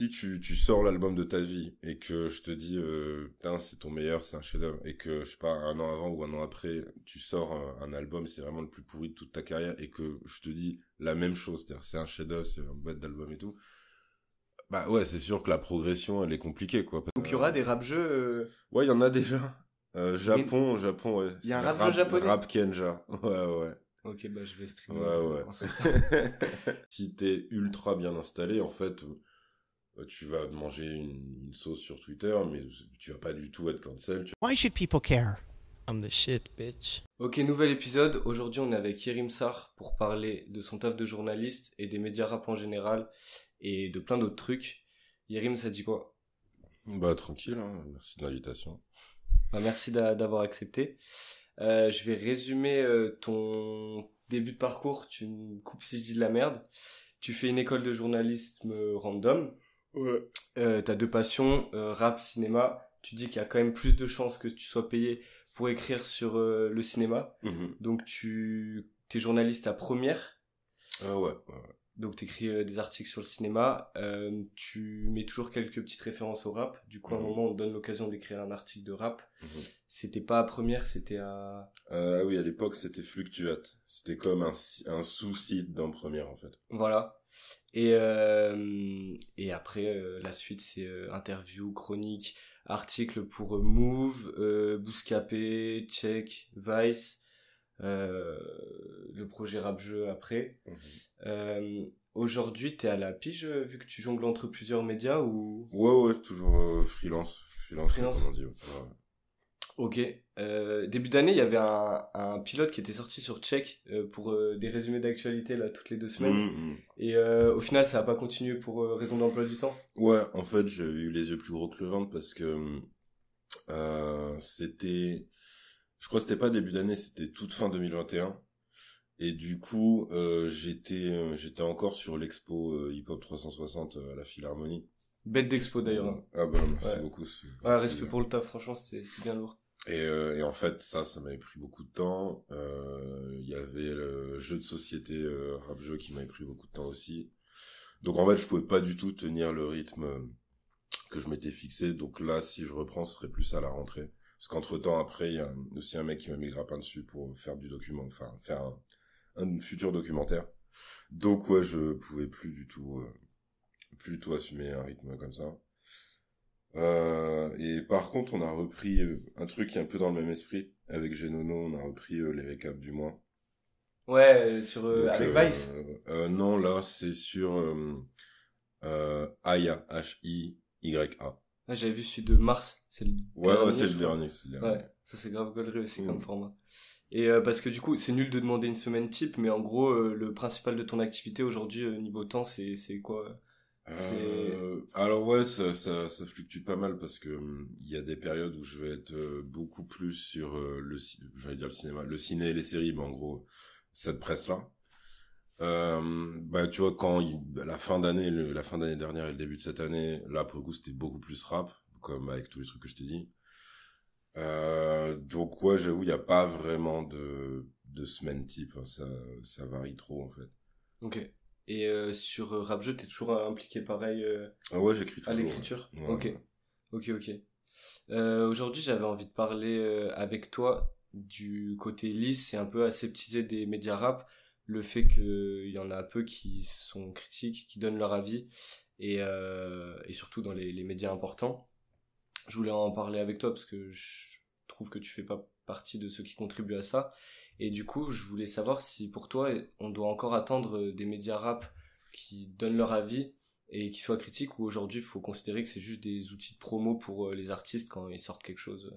Si tu, tu sors l'album de ta vie et que je te dis, euh, putain, c'est ton meilleur, c'est un chef-d'œuvre, et que, je sais pas, un an avant ou un an après, tu sors un, un album, c'est vraiment le plus pourri de toute ta carrière, et que je te dis la même chose, c'est-à-dire c'est un chef-d'œuvre, c'est un boîte d'album et tout, bah ouais, c'est sûr que la progression, elle est compliquée, quoi. Donc il y aura des rap jeux. euh, Ouais, il y en a déjà. Euh, Japon, Japon, ouais. Il y a un C'est rap jeu japonais Rap Kenja. Ouais, ouais. Ok, bah je vais streamer. Ouais, ouais. en septembre. si t'es ultra bien installé, en fait, euh, tu vas manger une, une sauce sur Twitter, mais tu vas pas du tout être cancel. Tu... Why should people care? I'm the shit, bitch. Ok, nouvel épisode. Aujourd'hui, on est avec Yerim Sar pour parler de son taf de journaliste et des médias rap en général et de plein d'autres trucs. Yerim, ça dit quoi? Bah, tranquille, hein. merci de l'invitation. Bah, Merci d'a- d'avoir accepté. Euh, je vais résumer euh, ton début de parcours. Tu me coupes si je dis de la merde. Tu fais une école de journalisme random. Ouais. Euh, T'as deux passions, euh, rap, cinéma. Tu dis qu'il y a quand même plus de chances que tu sois payé pour écrire sur euh, le cinéma. Mhm. Donc tu es journaliste à première. Ah ouais, ouais, ouais. Donc tu écris des articles sur le cinéma. Euh, tu mets toujours quelques petites références au rap. Du coup, à un Mhm. moment, on te donne l'occasion d'écrire un article de rap. Mhm. C'était pas à première, c'était à... Euh, ah oui, à l'époque, c'était Fluctuate. C'était comme un, si- un sous-site dans Première, en fait. Voilà. Et, euh, et après, euh, la suite, c'est euh, interview, chronique, article pour euh, Move, euh, Bouscapé, Check, Vice, euh, le projet rap jeu après. Mhm. Euh, Aujourd'hui, t'es à la pige, euh, vu que tu jongles entre plusieurs médias ou... Ouais, ouais, toujours euh, freelance. Freelance, Freelance. comme on dit. ouais. Ok. Euh, début d'année, il y avait un, un pilote qui était sorti sur Check euh, pour euh, des résumés d'actualité là toutes les deux semaines. Mhm, mhm. Et euh, au final, ça n'a pas continué pour euh, raison d'emploi du temps? Ouais, en fait, j'ai eu les yeux plus gros que le ventre parce que euh, c'était, je crois que c'était pas début d'année, c'était toute fin 2021. Et du coup, euh, j'étais, euh, j'étais encore sur l'expo euh, Hip Hop 360 euh, à la Philharmonie. Bête d'expo d'ailleurs. Ah bah merci Ouais. beaucoup. Ouais, respect pour le taf, franchement, c'était bien lourd. Et, euh, et en fait, ça, ça m'avait pris beaucoup de temps. Euh, Il y avait le jeu de société euh, rap jeu qui m'avait pris beaucoup de temps aussi. Donc en fait, je pouvais pas du tout tenir le rythme que je m'étais fixé. Donc là, si je reprends, ce serait plus à la rentrée. Parce qu'entre temps, après, il y a aussi un mec qui m'a mis le grappin dessus pour faire du document, enfin faire un, un futur documentaire. Donc ouais, je pouvais plus du tout, euh, plus du tout assumer un rythme comme ça. Euh, et par contre, on a repris euh, un truc qui est un peu dans le même esprit. Avec Genono, on a repris euh, les récaps du mois. Ouais, sur, Donc, avec Vice. Non, là, c'est sur Aya, H-I-Y-A. Ouais, J'avais vu celui de Mars. C'est le Ouais, ouais, dernier, c'est je le dernier, c'est le dernier. Ouais, ça c'est grave gaulerie aussi Mm. comme format. Et euh, parce que du coup, c'est nul de demander une semaine type, mais en gros, euh, le principal de ton activité aujourd'hui, euh, niveau temps, c'est c'est quoi C'est- alors ouais, ça, ça, ça fluctue pas mal parce que hum, il y a des périodes où je vais être beaucoup plus sur le, j'allais dire le cinéma, le ciné et les séries, mais en gros cette presse là. Euh, bah tu vois quand il- la fin d'année, la fin d'année dernière et le début de cette année, là pour le coup c'était beaucoup plus rap, comme avec tous les trucs que je t'ai dit. Euh, donc ouais, j'avoue, il n'y a pas vraiment de de semaine type, hein, ça ça varie trop en fait. Ok. Et euh, sur Rap Jeu, t'es toujours impliqué pareil Ah ouais, j'écris à toujours. l'écriture? ouais. Ok. Ok, ok. Aujourd'hui, j'avais envie de parler avec toi du côté lisse et un peu aseptisé des médias rap. Le fait qu'il y en a peu qui sont critiques, qui donnent leur avis, et, euh, et surtout dans les, les médias importants. Je voulais en parler avec toi parce que je trouve que tu fais pas partie de ceux qui contribuent à ça. Et du coup, je voulais savoir si pour toi, on doit encore attendre des médias rap qui donnent leur avis et qui soient critiques ou aujourd'hui il faut considérer que c'est juste des outils de promo pour euh, les artistes quand ils sortent quelque chose.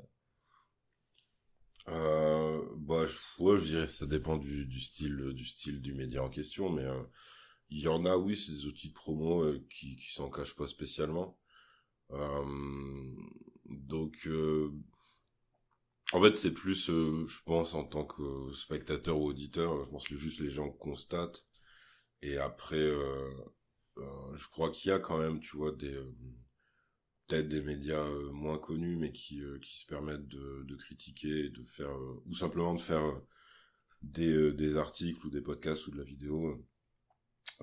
Euh, bah, ouais, je dirais ça dépend du, du style, du style du média en question, mais euh, il y en a, oui, c'est des outils de promo euh, qui, qui s'en cachent pas spécialement. Euh, donc, en fait, c'est plus, je pense, en tant que spectateur ou auditeur, je pense que juste les gens constatent. Et après, je crois qu'il y a quand même, tu vois, des peut-être des médias euh, moins connus, mais qui euh, qui se permettent de, de critiquer, de faire euh, ou simplement de faire des des articles ou des podcasts ou de la vidéo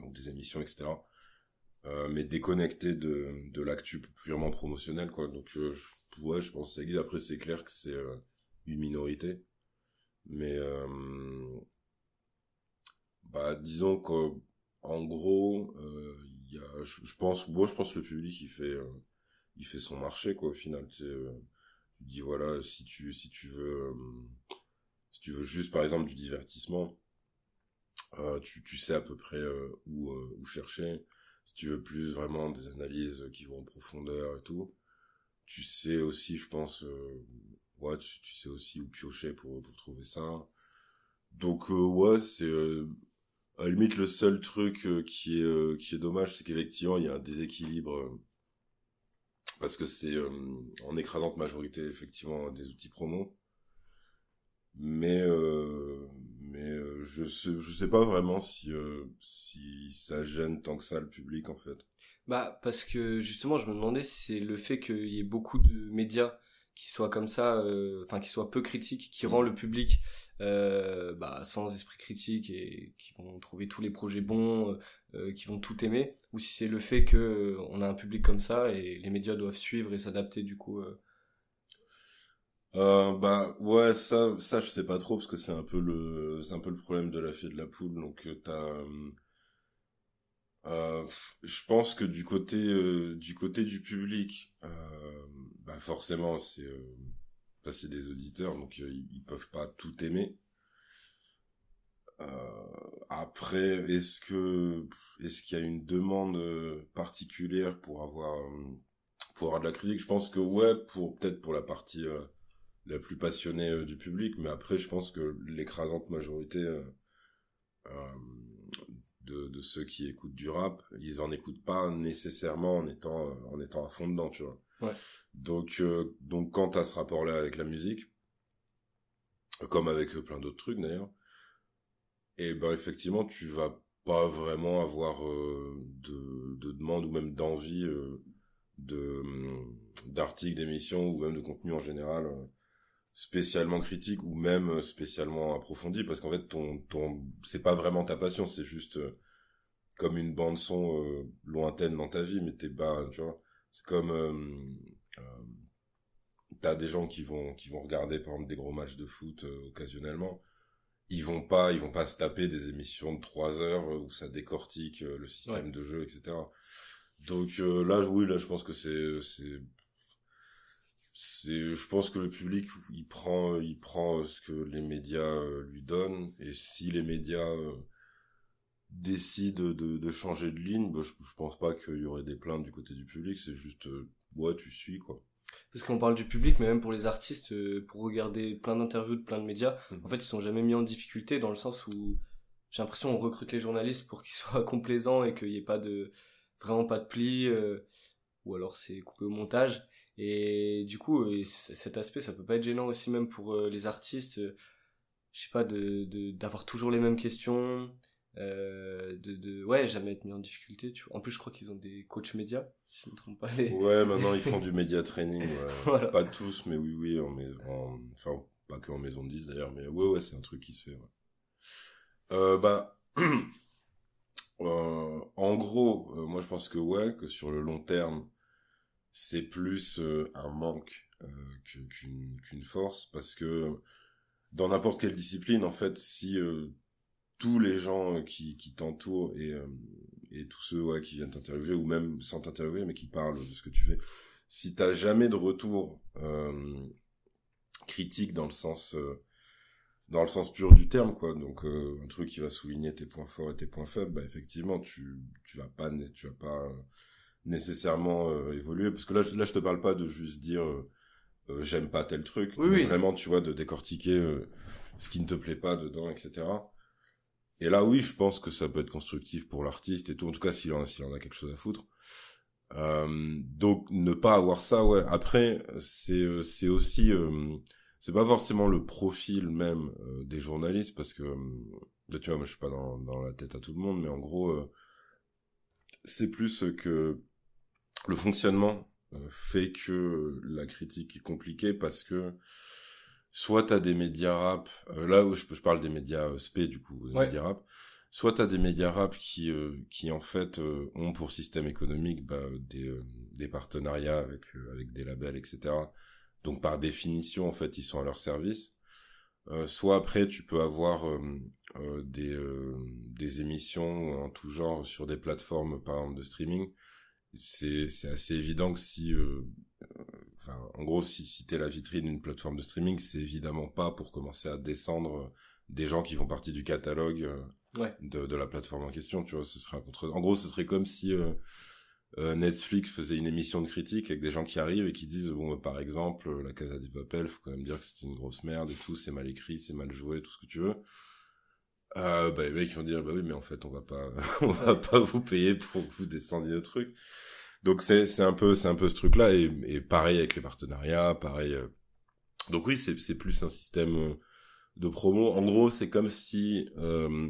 ou des émissions, etc. euh, mais déconnecté de, de l'actu purement promotionnel, quoi. Donc, euh, ouais, je pense que. Après, c'est clair que c'est euh, une minorité. Mais, bah, disons qu'en en gros, il y a, je, pense, moi, je pense que le public, il fait, il fait son marché, quoi, au final. Tu euh, dis, voilà, si tu, si tu veux, euh, si tu veux juste, par exemple, du divertissement, euh, tu, tu sais à peu près euh, où, où chercher. Si tu veux plus vraiment des analyses qui vont en profondeur et tout, tu sais aussi, je pense, ouais, tu, sais aussi où piocher pour, pour trouver ça. Donc, ouais, c'est à la limite le seul truc qui est qui est dommage, c'est qu'effectivement il y a un déséquilibre parce que c'est euh, en écrasante majorité effectivement des outils promo. Mais euh, mais euh, je sais je sais pas vraiment si si ça gêne tant que ça le public en fait. Bah, parce que justement, je me demandais si c'est le fait qu'il y ait beaucoup de médias qui soient comme ça, enfin, qui soient peu critiques, qui rend le public bah, sans esprit critique et qui vont trouver tous les projets bons, qui vont tout aimer, ou si c'est le fait que euh, on a un public comme ça et les médias doivent suivre et s'adapter du coup. euh. Euh, bah ouais ça ça je sais pas trop parce que c'est un peu le un peu le problème de la fille de la poule donc euh, t'as euh, euh, je pense que du côté euh, du côté du public euh, bah forcément c'est euh, bah, c'est des auditeurs donc euh, ils, peuvent pas tout aimer euh, après est-ce que est-ce qu'il y a une demande euh, particulière pour avoir euh, pour avoir de la critique? Je pense que ouais pour peut-être pour la partie euh, la plus passionnée euh, du public, mais après, je pense que l'écrasante majorité euh, euh, de, de ceux qui écoutent du rap, ils en écoutent pas nécessairement en étant euh, en étant à fond dedans, tu vois. Ouais. Donc euh, donc quand t'as ce rapport-là avec la musique, comme avec euh, plein d'autres trucs d'ailleurs, et ben effectivement, tu vas pas vraiment avoir euh, de, de demande ou même d'envie euh, hum, d'articles, d'émissions ou même de contenu en général. euh, spécialement critique ou même spécialement approfondi. Parce qu'en fait ton ton c'est pas vraiment ta passion. C'est juste comme une bande son lointaine dans ta vie mais t'es pas tu vois. C'est comme euh, t'as des gens qui vont qui vont regarder par exemple des gros matchs de foot occasionnellement ils vont pas ils vont pas se taper des émissions de trois heures euh, où ça décortique euh, le système Ouais. de jeu etc donc euh, là oui là je pense que c'est c'est c'est je pense que le public il prend il prend ce que les médias lui donnent. Et si les médias décident de, de changer de ligne bah, je, je pense pas qu'il y aurait des plaintes du côté du public. C'est juste ouais tu suis quoi Parce qu'on parle du public, mais même pour les artistes, euh, pour regarder plein d'interviews de plein de médias, Mhm. en fait, ils sont jamais mis en difficulté dans le sens où j'ai l'impression on recrute les journalistes pour qu'ils soient complaisants et qu'il n'y ait pas de vraiment pas de pli, euh, ou alors c'est coupé au montage. Et du coup, euh, cet aspect, ça peut pas être gênant aussi même pour euh, les artistes. je sais pas de- d'avoir toujours les mêmes questions. De, de ouais jamais être mis en difficulté tu vois en plus je crois qu'ils ont des coachs médias si je me trompe pas les ouais maintenant ils font du média training ouais. Voilà. pas tous mais oui oui en maison en- enfin pas que en maison de 10 d'ailleurs mais ouais ouais c'est un truc qui se fait ouais. euh, bah euh, en gros euh, moi je pense que ouais que sur le long terme c'est plus un manque que- qu'une force parce que dans n'importe quelle discipline en fait si tous les gens euh, qui, qui t'entourent et, euh, et tous ceux ouais, qui viennent t'interviewer ou même sans t'interviewer mais qui parlent de ce que tu fais. Si t'as jamais de retour euh, critique dans le sens euh, dans le sens pur du terme quoi. Donc un truc qui va souligner tes points forts et tes points faibles bah effectivement tu tu vas pas tu vas pas nécessairement évoluer. Parce que là je, là je te parle pas de juste dire j'aime pas tel truc Oui, mais oui. vraiment tu vois de décortiquer ce qui ne te plaît pas dedans etc et là oui je pense que ça peut être constructif pour l'artiste et tout. En tout cas s'il en, s'il en a quelque chose à foutre. Euh, donc ne pas avoir ça ouais. Après c'est euh, c'est aussi euh, c'est pas forcément le profil même euh, des journalistes parce que euh, tu vois moi je suis pas dans la tête à tout le monde mais en gros c'est plus que le fonctionnement fait que la critique est compliquée parce que soit t'as des médias rap euh, là où je, je parle des médias euh, spé du coup des Ouais. médias rap. Soit t'as des médias rap qui euh, qui en fait euh, ont pour système économique bah, des euh, des partenariats avec avec des labels etc donc par définition en fait ils sont à leur service. Soit après tu peux avoir des des émissions en tout genre sur des plateformes par exemple de streaming. C'est c'est assez évident que si enfin en gros si si t'es la vitrine d'une plateforme de streaming c'est évidemment pas pour commencer à descendre des gens qui font partie du catalogue de, de la plateforme en question, tu vois, ce serait contre... En gros, ce serait comme si euh, euh, Netflix faisait une émission de critique avec des gens qui arrivent et qui disent, bon, par exemple, la Casa des Papel, faut quand même dire que c'est une grosse merde et tout, c'est mal écrit, c'est mal joué, tout ce que tu veux. Euh, bah, les mecs vont dire, bah oui, mais en fait, on va pas, on va pas vous payer pour que vous descendiez le truc. Donc c'est, c'est un peu, c'est un peu ce truc-là et, et pareil avec les partenariats, pareil. Euh. Donc oui, c'est, c'est plus un système de promo. En gros, c'est comme si, euh,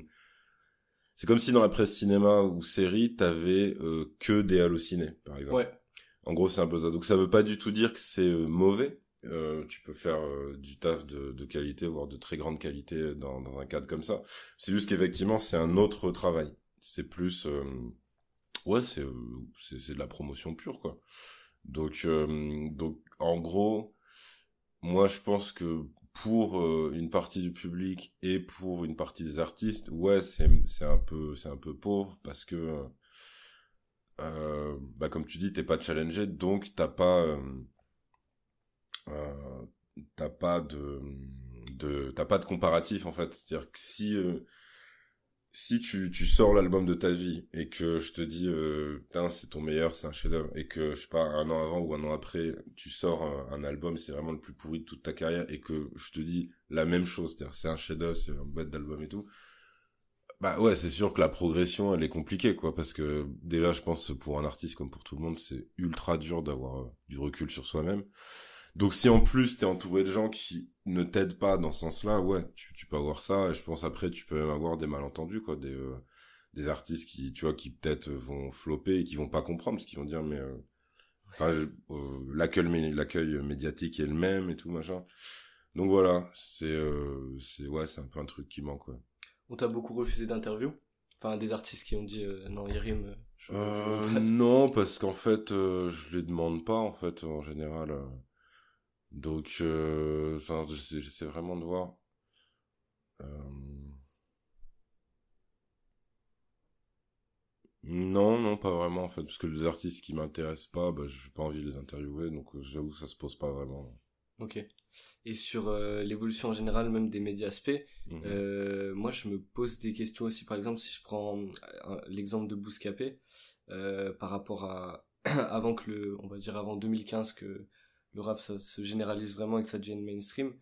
c'est comme si dans la presse cinéma ou série, t'avais euh, que des hallucinés, par exemple. Ouais. En gros, c'est un peu ça. Donc ça veut pas du tout dire que c'est euh, mauvais. Euh, tu peux faire euh, du taf de, de, qualité, voire de très grande qualité dans, dans un cadre comme ça. C'est juste qu'effectivement, c'est un autre travail. C'est plus... ouais, c'est, c'est, de la promotion pure, quoi. Donc, donc en gros, moi, je pense que pour euh, une partie du public et pour une partie des artistes, ouais, c'est un peu c'est un peu pauvre parce que euh, bah comme tu dis, t'es pas challengé, donc t'as pas euh, euh t'as pas de de t'as pas de comparatif en fait. C'est-à-dire que si euh, si tu, tu sors l'album de ta vie et que je te dis euh, c'est ton meilleur c'est un chef d'œuvre et que je sais pas un an avant ou un an après tu sors un, album c'est vraiment le plus pourri de toute ta carrière et que je te dis la même chose c'est-à-dire c'est un chef d'œuvre c'est un bête d'album et tout bah ouais c'est sûr que la progression elle est compliquée quoi parce que déjà je pense pour un artiste comme pour tout le monde c'est ultra dur d'avoir euh, du recul sur soi-même donc si en plus t'es entouré de gens qui ne t'aident pas dans ce sens-là, ouais, tu, tu peux avoir ça. Et je pense après tu peux même avoir des malentendus, quoi, des euh, des artistes qui, tu vois, qui peut-être vont flopper et qui vont pas comprendre, parce qu'ils vont dire mais, euh, enfin, euh, l'accueil l'accueil médiatique est le même et tout machin. Donc voilà, c'est c'est ouais, c'est un peu un truc qui manque, quoi. On t'a beaucoup refusé d'interview? Enfin, des artistes qui ont dit non, il rime. non, parce qu'en fait, je les demande pas en fait en général. Donc, euh, j'essaie vraiment de voir. Euh... Non, non, pas vraiment en fait, parce que les artistes qui m'intéressent pas, bah, j'ai pas envie de les interviewer, donc euh, j'avoue que ça se pose pas vraiment. Ok. Et sur euh, l'évolution en général, même des médias SP, mhm. euh, moi je me pose des questions aussi. Par exemple, si je prends l'exemple de Bouscapé, par rapport à avant que le, on va dire avant 2015 que le rap ça se généralise vraiment et que ça devienne mainstream.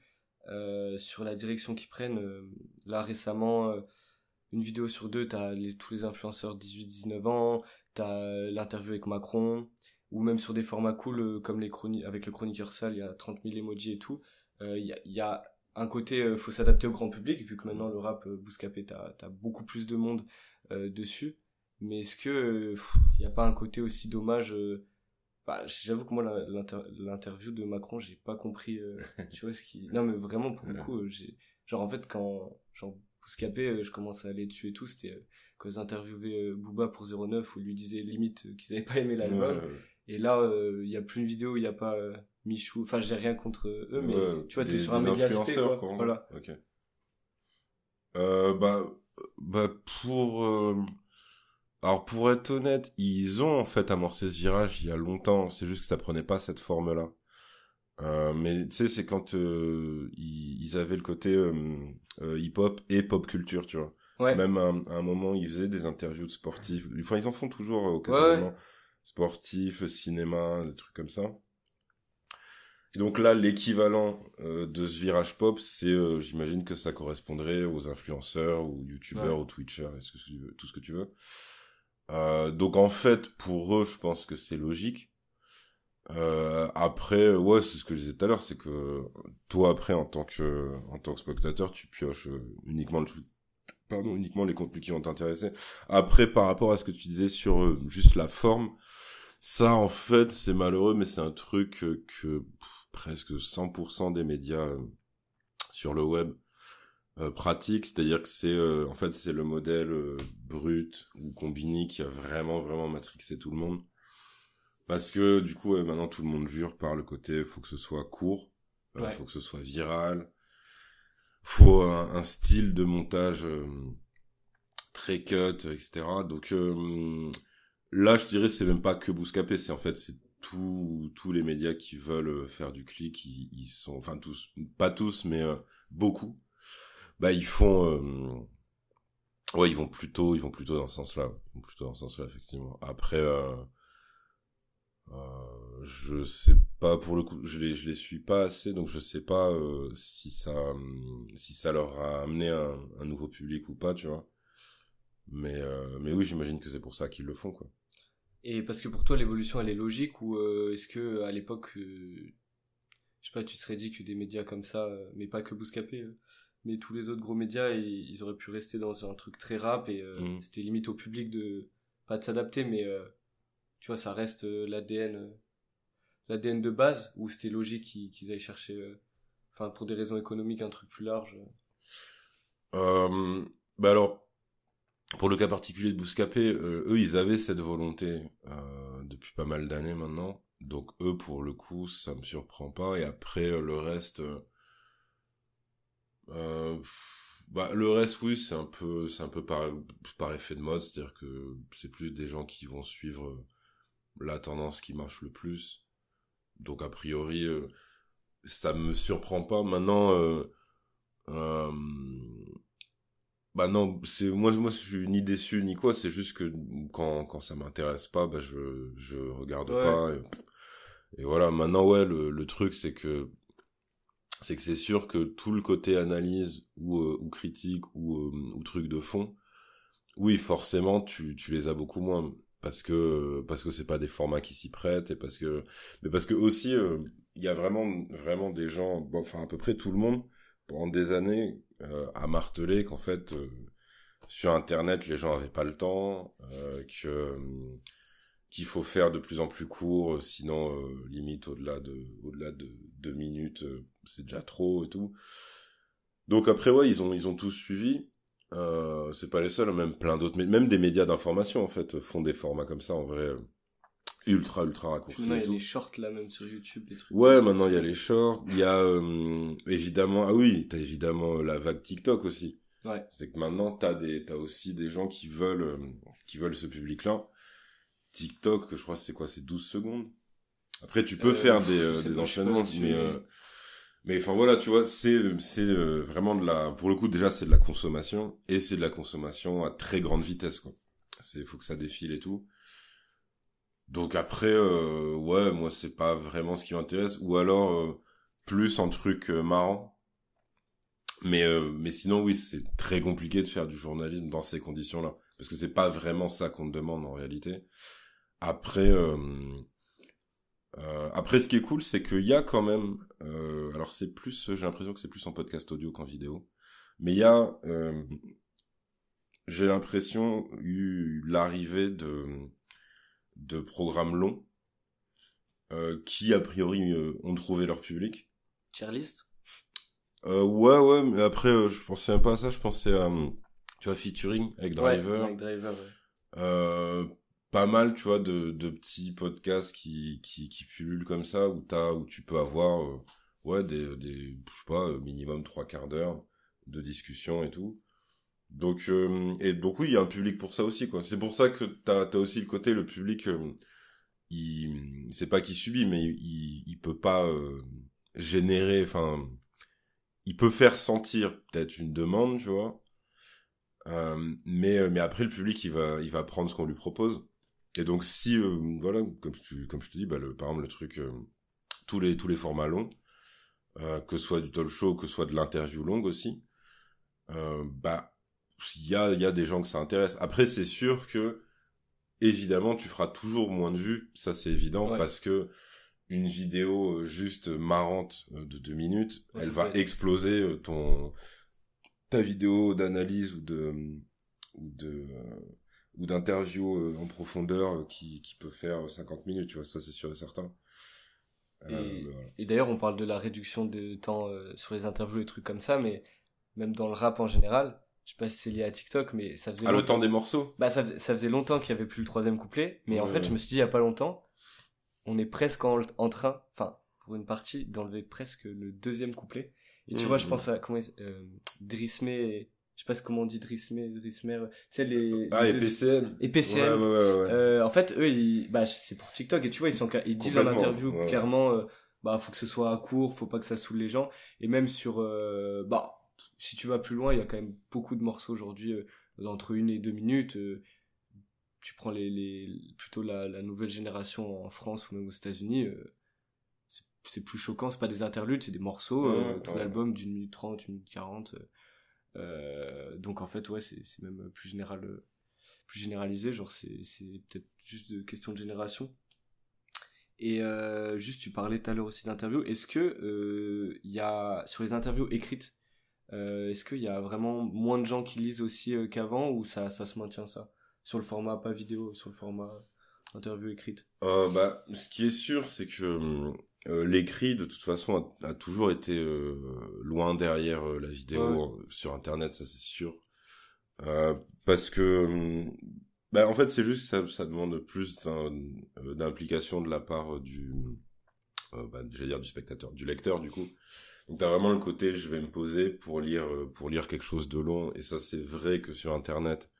Euh, sur la direction qu'ils prennent, euh, là récemment, euh, une vidéo sur deux, t'as les, tous les influenceurs 18-19 ans, t'as l'interview avec Macron, ou même sur des formats cool comme les avec le chroniqueur sale, il y a 30 000 emojis et tout. Il y a, y, a, un côté, faut s'adapter au grand public, vu que maintenant le rap Bouscapé, t'as as beaucoup plus de monde dessus. Mais est-ce que il n'y a pas un côté aussi dommage bah, j'avoue que moi l'interview de Macron j'ai pas compris euh, tu vois ce qui non mais vraiment pour le coup euh, j'ai genre en fait quand genre Bouscapé euh, je commence à aller et tout c'était quand ils interviewaient Booba pour 09 où il lui disait limite qu'ils avaient pas aimé l'album. et là il y a plus une vidéo il y a pas Michou enfin j'ai rien contre eux mais tu vois t'es sur un média aspect quoi. voilà. Ok. Bah bah pour alors pour être honnête, ils ont en fait amorcé ce virage il y a longtemps. C'est juste que ça prenait pas cette forme-là. Euh, mais tu sais, c'est quand euh, ils, avaient le côté euh, euh, hip-hop et pop culture, tu vois. Ouais. Même à, un moment, ils faisaient des interviews de sportifs. Enfin, ils en font toujours occasionnellement. Sportifs, cinéma, des trucs comme ça. Et donc là, l'équivalent de ce virage pop, c'est, j'imagine que ça correspondrait aux influenceurs ou youtubeurs ou twitchers, tout ce que tu veux. Euh, donc en fait, pour eux, je pense que c'est logique. Euh, après, ouais, c'est ce que je disais tout à l'heure, c'est que toi après en tant que en tant que spectateur, tu pioches uniquement le pardon, uniquement les contenus qui vont t'intéresser. Après, par rapport à ce que tu disais sur euh, juste la forme, ça en fait c'est malheureux, mais c'est un truc que presque 100% des médias sur le web euh, pratique, c'est-à-dire que c'est euh, en fait c'est le modèle euh, brut ou combiné qui a vraiment vraiment matrixé tout le monde. Parce que du coup maintenant tout le monde jure par le côté faut que ce soit court, il faut que ce soit viral, faut un, style de montage très cut, etc. Donc là je dirais c'est même pas que Bouscapé, c'est en fait c'est tous tous les médias qui veulent faire du clic, ils, ils sont enfin tous pas tous mais beaucoup bah ils font euh... ouais ils vont plutôt dans ce sens-là. Plutôt dans ce sens-là effectivement. Après euh... Euh, je sais pas pour le coup je les les suis pas assez donc je sais pas si ça si ça leur a amené un, nouveau public ou pas tu vois. Mais mais oui j'imagine que c'est pour ça qu'ils le font quoi. Et parce que pour toi l'évolution elle est logique ou est-ce que à l'époque je sais pas tu serais dit que des médias comme ça mais pas que Bouscapé mais tous les autres gros médias ils, auraient pu rester dans un truc très rap et euh, mm. c'était limite au public de pas de s'adapter mais euh, tu vois ça reste euh, l'ADN l'ADN de base où c'était logique qu'ils aillent chercher enfin pour des raisons économiques un truc plus large. Bah alors pour le cas particulier de Bouscapé eux ils avaient cette volonté depuis pas mal d'années maintenant. Donc eux pour le coup ça me surprend pas. Et après le reste euh, bah, le reste, oui, c'est un peu, c'est un peu par, par effet de mode, c'est-à-dire que c'est plus des gens qui vont suivre la tendance qui marche le plus. Donc a priori, euh, ça me surprend pas. Maintenant, euh, euh, bah non, c'est moi, moi, je suis ni déçu ni quoi. C'est juste que quand quand ça m'intéresse pas, bah je je regarde pas. Et, voilà. Maintenant, ouais, le, le truc, c'est que c'est que c'est sûr que tout le côté analyse ou, euh, ou critique ou, euh, ou truc de fond, oui, forcément, tu, tu les as beaucoup moins parce que parce que c'est pas des formats qui s'y prêtent et parce que mais parce que aussi euh, il y a vraiment vraiment des gens, bon, enfin à peu près tout le monde pendant des années à marteler qu'en fait sur internet les gens avaient pas le temps, que qu'il faut faire de plus en plus court, euh, sinon euh, limite au-delà de au-delà de deux minutes, euh, c'est déjà trop et tout. Donc après ouais, ils ont ils ont tous suivi. Euh, c'est pas les seuls, même plein d'autres, même des médias d'information en fait font des formats comme ça en vrai ultra ultra raccourcis. Maintenant il y a les shorts là même sur YouTube, les trucs. Ouais, maintenant il y a les shorts, il y a évidemment ah oui, t'as évidemment la vague TikTok aussi. Ouais. C'est que maintenant t'as des t'as aussi des gens qui veulent qui veulent ce public là TikTok, je crois c'est quoi, c'est 12 secondes? Après, tu peux euh, faire des, euh, des enchaînements, mais, euh, mais enfin voilà, tu vois, c'est c'est vraiment de la, pour le coup déjà c'est de la consommation et c'est de la consommation à très grande vitesse quoi. C'est faut que ça défile et tout. Donc après, ouais, moi c'est pas vraiment ce qui m'intéresse, ou alors plus en truc marrant. Mais mais sinon oui, c'est très compliqué de faire du journalisme dans ces conditions-là, parce que c'est pas vraiment ça qu'on te demande en réalité. Après, euh, euh, après, ce qui est cool, c'est qu'il y a quand même, euh, alors c'est plus, j'ai l'impression que c'est plus en podcast audio qu'en vidéo, mais il y a, euh, j'ai l'impression eu l'arrivée de de programmes longs euh, qui a priori ont trouvé leur public. Tierlist. Euh, ouais, ouais, mais après, je pensais un pas à ça, je pensais à, tu vois, featuring avec Driver. Ouais, avec Driver, ouais. Euh, pas mal, tu vois, de, de petits podcasts qui, qui, qui pullulent comme ça, où t'as, où tu peux avoir, euh, ouais, des, des, je sais pas, minimum trois quarts d'heure de discussion et tout. Donc, euh, et donc oui, il y a un public pour ça aussi, quoi. C'est pour ça que t'as, t'as aussi le côté, le public, euh, il, c'est pas qu'il subit, mais il, il peut pas générer, enfin, il peut faire sentir peut-être une demande, tu vois. mais mais après le public il va il va prendre ce qu'on lui propose et donc si euh, voilà, comme tu comme je te dis, bah le, par exemple le truc, euh, tous les tous les formats longs, euh, que ce soit du talk show, que ce soit de l'interview longue aussi, bah il y a il y a des gens que ça intéresse. Après c'est sûr que évidemment tu feras toujours moins de vues, ça c'est évident parce que une vidéo juste marrante de deux minutes, elle va exploser ton ta vidéo d'analyse ou de ou de ou d'interview euh, en profondeur euh, qui, qui peut faire 50 minutes, tu vois, ça c'est sûr et certain. Euh, et, d'ailleurs, on parle de la réduction de temps sur les interviews et trucs comme ça, mais même dans le rap en général. Je sais pas si c'est lié à TikTok, mais ça faisait Ah, le temps des morceaux bah, ça, faisait, ça faisait longtemps qu'il y avait plus le troisième couplet, mais en fait, ouais. je me suis dit il y a pas longtemps, on est presque en, en train, enfin, pour une partie, d'enlever presque le deuxième couplet. Et tu Mhm. vois, je pense à comment euh, Drismé, sais pas comment on dit Drismé, Drismer, tu sais les. Ah, les et deux- PCN et PCN. Ouais, ouais, ouais. ouais. Euh, en fait, eux, ils, bah, c'est pour TikTok et tu vois, ils sont, ils disent en interview clairement, euh, bah, faut que ce soit court, faut pas que ça saoule les gens. Et même sur, euh, bah, si tu vas plus loin, il y a quand même beaucoup de morceaux aujourd'hui, euh, entre une et deux minutes. tu prends les, les, plutôt la, la nouvelle génération en France ou même aux États-Unis, c'est- plus choquant, c'est pas des interludes, c'est des morceaux, tout l'album d'une minute trente, une minute quarante. Euh, donc en fait, ouais, c'est même plus général, plus généralisé, genre c'est c'est peut-être juste de question de génération. Et euh, juste, tu parlais tout à l'heure aussi d'interviews. Est-ce que euh, il y a sur les interviews écrites, est-ce qu'il y a vraiment moins de gens qui lisent aussi qu'avant ou ça ça se maintient ça? Sur le format pas vidéo, sur le format interview écrite bah, ce qui est sûr, c'est que euh, l'écrit, de toute façon, a, a toujours été euh, loin derrière euh, la vidéo Ouais. euh, sur Internet, ça c'est sûr. Parce que, hum, bah, en fait, c'est juste que ça, ça demande plus d'implication de la part du, bah, j'allais dire du spectateur, du lecteur, du coup. Donc t'as vraiment le côté, je vais me poser pour lire, pour lire quelque chose de long, et ça c'est vrai que sur Internet,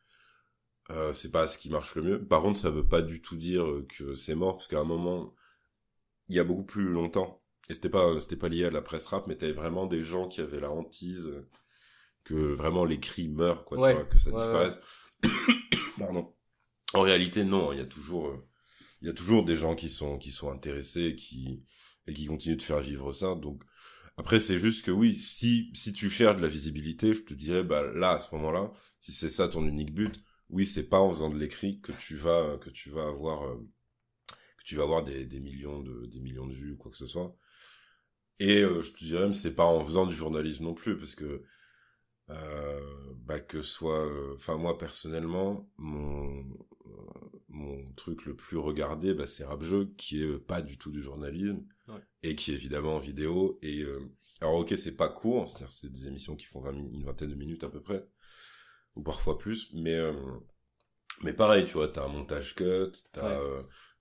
c'est pas ce qui marche le mieux. Par contre, ça veut pas du tout dire que c'est mort, parce qu'à un moment, il y a beaucoup plus longtemps, et c'était pas, c'était pas lié à la presse rap, mais t'avais vraiment des gens qui avaient la hantise euh, que vraiment l'écrit meurt, quoi, tu vois, que ça Ouais, disparaisse. Pardon. En réalité, non, il y a toujours, euh, il y a toujours des gens qui sont, qui sont intéressés, et qui, et qui continuent de faire vivre ça, donc, après, c'est juste que oui, si, si tu cherches de la visibilité, je te dirais, bah, là, à ce moment-là, si c'est ça ton unique but, oui, c'est pas en faisant de l'écrit que tu vas, que tu vas avoir, euh, que tu vas avoir des, des millions de, des millions de vues ou quoi que ce soit. Et euh, je te dirais même, c'est pas en faisant du journalisme non plus, parce que, euh, bah, que soit, euh, enfin, moi, personnellement, mon, mon truc le plus regardé, bah, c'est Rap Jeu, qui est pas du tout du journalisme, Ouais. et qui est évidemment en vidéo, et, alors ok, c'est pas court, c'est-à-dire c'est des émissions qui font 20 mi- une vingtaine de minutes à peu près, ou parfois plus, mais, mais pareil, tu vois, t'as un montage cut, t'as, Ouais.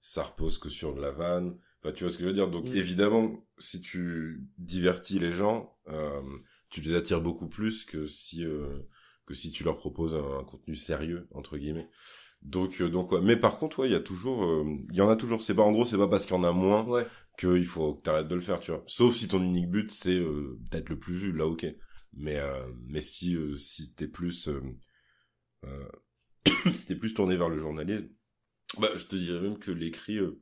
Ça repose que sur de la vanne, enfin, tu vois ce que je veux dire, donc Mm. évidemment, si tu divertis les gens, euh, tu les attires beaucoup plus que si, euh, que si tu leur proposes un, un contenu sérieux, entre guillemets. Donc, euh, donc, ouais. Mais par contre, ouais, il y a toujours, euh, il y en a toujours. C'est pas, en gros, c'est pas parce qu'il y en a moins Ouais. qu'il faut que t'arrêtes de le faire, tu vois. Sauf si ton unique but, c'est euh, d'être le plus vu, là, ok. Mais, euh, mais si, euh, si t'es plus, euh, euh, si t'es plus tourné vers le journalisme, bah, je te dirais même que l'écrit, euh,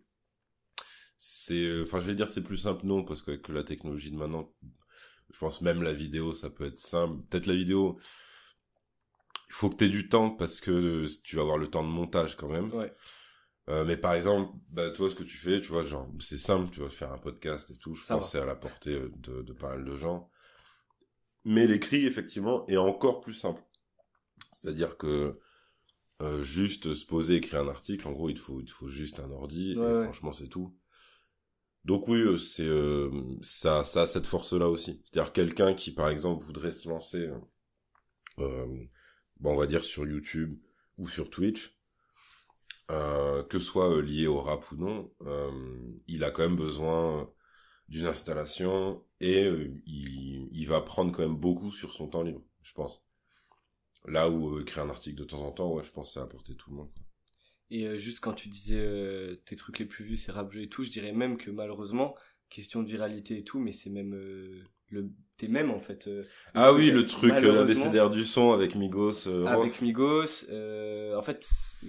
c'est, euh, enfin, je vais dire c'est plus simple, non, parce qu'avec la technologie de maintenant, je pense même la vidéo, ça peut être simple. Peut-être la vidéo, il faut que t'aies du temps parce que euh, tu vas avoir le temps de montage quand même. Ouais. Euh, mais par exemple, bah, toi, ce que tu fais, tu vois, genre, c'est simple, tu vas faire un podcast et tout. Je Ça pense que c'est à la portée de, de pas mal de gens. Mais l'écrit, effectivement, est encore plus simple. C'est-à-dire que euh, juste se poser, écrire un article, en gros, il te faut, il te faut juste un ordi, Ouais, et ouais. franchement, c'est tout. Donc oui, euh, c'est euh, ça, ça a cette force-là aussi. C'est-à-dire quelqu'un qui, par exemple, voudrait se lancer, euh, euh, bon, on va dire sur YouTube ou sur Twitch, euh, que ce soit lié au rap ou non, euh, il a quand même besoin d'une installation et il, il va prendre quand même beaucoup sur son temps libre, je pense. Là où euh, écrire un article de temps en temps, ouais, je pense que ça a apporté tout le monde. quoi. Et euh, juste quand tu disais euh, tes trucs les plus vus, c'est rap jeu et tout, je dirais même que malheureusement, question de viralité et tout, mais c'est même le tes mêmes en fait. euh, Ah oui, euh, le truc, euh, malheureusement, l'abécédaire du son avec Migos. euh, avec Migos, euh, en fait,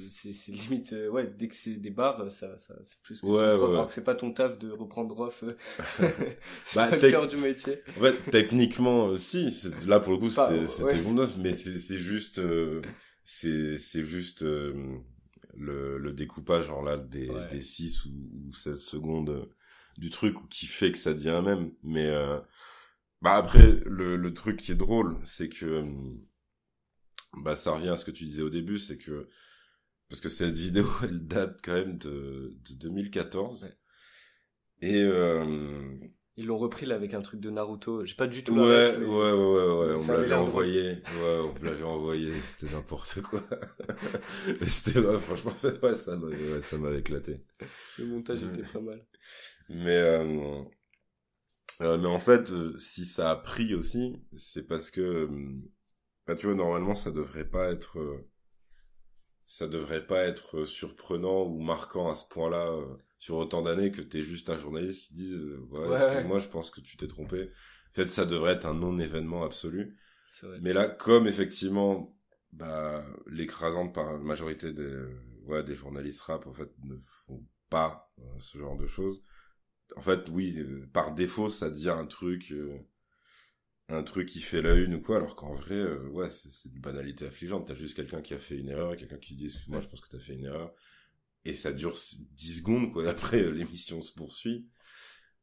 c'est c'est limite, euh, ouais, dès que c'est des bars, ça, ça c'est plus que Ouais, ouais, ouais. alors que c'est pas ton taf de reprendre Rof, euh, c'est Bah, pas le cœur du métier. En fait, techniquement, euh, si. Là, pour le coup, c'était c'était bon mais c'est c'est juste, euh, c'est c'est juste euh, le, le découpage, genre là, des, des 6 ou, ou 16 secondes euh, du truc qui fait que ça devient un même. Mais euh, bah après, le, le truc qui est drôle, c'est que euh, bah ça revient à ce que tu disais au début, c'est que parce que cette vidéo, elle date quand même de, de 2014. Ouais. Et euh, Ils l'ont repris là avec un truc de Naruto. J'ai pas du tout Ouais, la ouais, ref, mais- ouais, ouais, ouais, on me avait l'avait envoyé. Ouais, on me l'avait envoyé, c'était n'importe quoi. C'était, ouais, franchement, ouais, ça m'avait, ouais, ça m'avait éclaté. Le montage était pas mal. Mais, euh, euh, mais en fait, euh, si ça a pris aussi, c'est parce que, euh, bah, tu vois, normalement, ça devrait pas être, ça devrait pas être surprenant ou marquant à ce point-là sur autant d'années que t'es juste un journaliste qui dise, ouais, Ouais, excuse-moi, je pense que tu t'es trompé. En fait, ça devrait être un non-événement absolu. Vrai. Mais là, comme effectivement, bah, l'écrasante majorité des, ouais, des journalistes rap, en fait, ne font pas ce genre de choses. En fait, oui, euh, par défaut, ça devient un truc, euh, un truc qui fait la une ou quoi, alors qu'en vrai, euh, ouais, c'est une banalité affligeante. T'as juste quelqu'un qui a fait une erreur, quelqu'un qui dit, excuse-moi, je pense que t'as fait une erreur. Et ça dure 10 secondes, quoi. Après, l'émission se poursuit.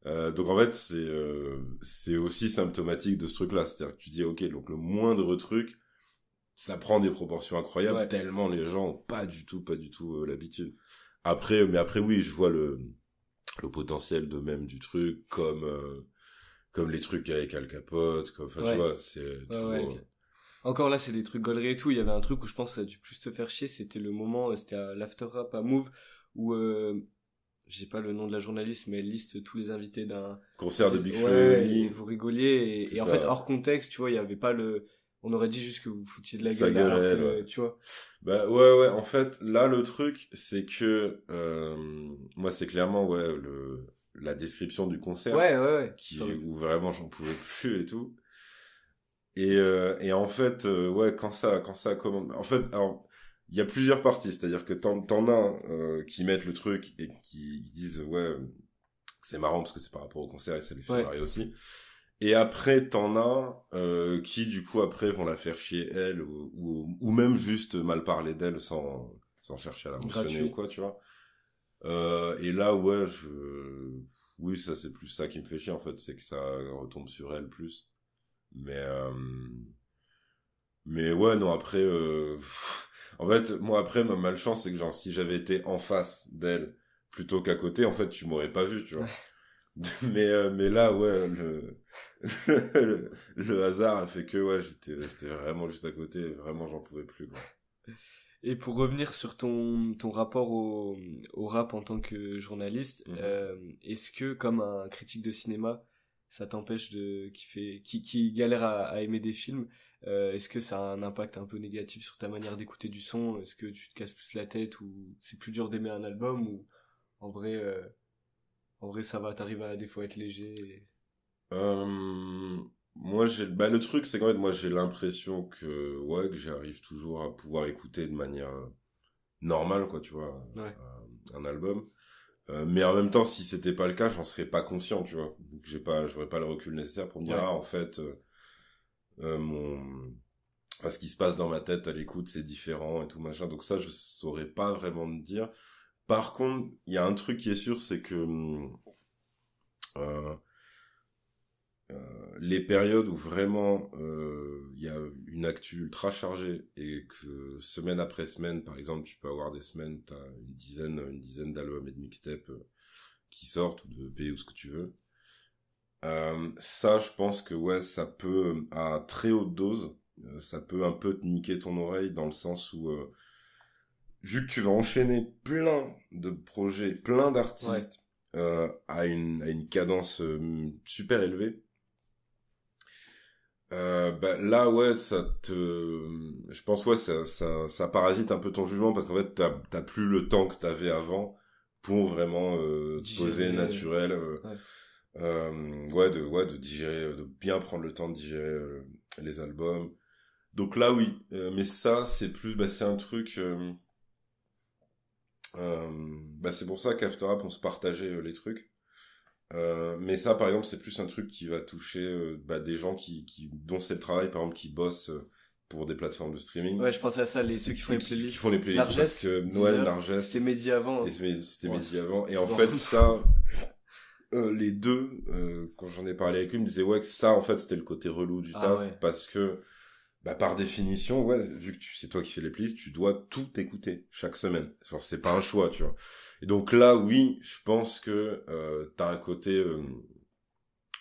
Euh, donc en fait, c'est euh, c'est aussi symptomatique de ce truc-là. C'est-à-dire que tu dis, ok, donc le moindre truc, ça prend des proportions incroyables, Ouais. tellement les gens ont pas du tout, pas du tout euh, l'habitude. Après, mais après, oui, je vois le, le potentiel de même du truc, comme euh, comme les trucs avec Al Capote, comme, enfin, Ouais. tu vois, c'est trop... ouais, ok. Encore là, c'est des trucs gauleries et tout. Il y avait un truc où je pense que ça a dû plus te faire chier. C'était le moment, euh, c'était à l'after rap à Move, où euh, j'ai pas le nom de la journaliste, mais elle liste tous les invités d'un concert de Big Ouais, Flo et vous rigoliez et, et en fait hors contexte, tu vois, il y avait pas le. On aurait dit juste que vous foutiez de la Ça gueule, alors que, ouais. tu vois. Bah ouais ouais en fait là le truc c'est que euh, moi c'est clairement ouais le la description du concert Ouais, ouais, ouais. qui où vraiment j'en pouvais plus et tout et euh, et en fait euh, ouais quand ça quand ça commence en fait alors il y a plusieurs parties c'est-à-dire que t'en t'en as euh, qui mettent le truc et qui disent ouais c'est marrant parce que c'est par rapport au concert et ça lui fait Ouais. marrer aussi et après t'en as euh, qui du coup après vont la faire chier elle ou, ou, ou même juste mal parler d'elle sans sans chercher à la mentionner Gratuit. ou quoi tu vois. Euh, et là ouais je oui ça c'est plus ça qui me fait chier en fait c'est que ça retombe sur elle plus. Mais euh... mais ouais non après euh... en fait moi après ma malchance c'est que genre si j'avais été en face d'elle plutôt qu'à côté en fait tu m'aurais pas vu tu vois mais euh, mais là ouais le... le le hasard a fait que ouais j'étais j'étais vraiment juste à côté vraiment j'en pouvais plus quoi. Et pour revenir sur ton, ton rapport au, au rap en tant que journaliste, Mhm. euh, est-ce que comme un critique de cinéma, ça t'empêche de qui fait qui, qui galère à, à aimer des films, euh, est-ce que ça a un impact un peu négatif sur ta manière d'écouter du son? Est-ce que tu te casses plus la tête ou c'est plus dur d'aimer un album ou en vrai euh, en vrai ça va, t'arrives à des fois être léger et- Euh, moi, j'ai, bah, le truc, c'est qu'en fait, moi, j'ai l'impression que, ouais, que j'arrive toujours à pouvoir écouter de manière normale, quoi, tu vois, Ouais. un, un album. Euh, mais en même temps, si c'était pas le cas, j'en serais pas conscient, tu vois. Donc, j'ai pas, j'aurais pas le recul nécessaire pour me dire, Ouais. ah, en fait, euh, euh, mon, enfin, ce qui se passe dans ma tête à l'écoute, c'est différent et tout machin. Donc ça, je saurais pas vraiment me dire. Par contre, il y a un truc qui est sûr, c'est que, hum, euh, euh, les périodes où vraiment euh, il y a une actu ultra chargée et que semaine après semaine, par exemple, tu peux avoir des semaines où t'as une dizaine, une dizaine d'albums et de mixtapes qui sortent ou de EP ou ce que tu veux. Ça, je pense que ouais, ça peut à très haute dose, ça peut un peu te niquer ton oreille dans le sens où vu que tu vas enchaîner plein de projets, plein d'artistes euh, à une à une cadence euh, super élevée. Euh, bah, là ouais ça te je pense ouais ça, ça ça parasite un peu ton jugement parce qu'en fait t'as t'as plus le temps que t'avais avant pour vraiment euh, te Digérer, poser naturel euh, ouais. euh, ouais de ouais de digérer de bien prendre le temps de digérer euh, les albums donc là oui Euh, mais ça c'est plus bah c'est un truc euh, bah c'est pour ça qu'After Rap on se partageait euh, les trucs euh, mais ça, par exemple, c'est plus un truc qui va toucher bah, des gens qui, qui dont c'est le travail, par exemple, qui bossent pour des plateformes de streaming. Ouais, je pensais à ça, les ceux qui font les playlists. Qui font les playlists Largesse, parce que Noël, Largesse, C'était Mehdi avant. c'était Ouais, Mehdi avant. Et en fait, ça, les deux, quand j'en ai parlé avec eux, ils me disaient ouais que ça, en fait, c'était le côté relou du Ah taf ouais. parce que, bah, par définition, ouais, vu que c'est toi qui fais les playlists, tu dois tout écouter chaque semaine. Genre, c'est pas un choix, tu vois. Et donc là, oui, je pense que euh, t'as un côté, euh,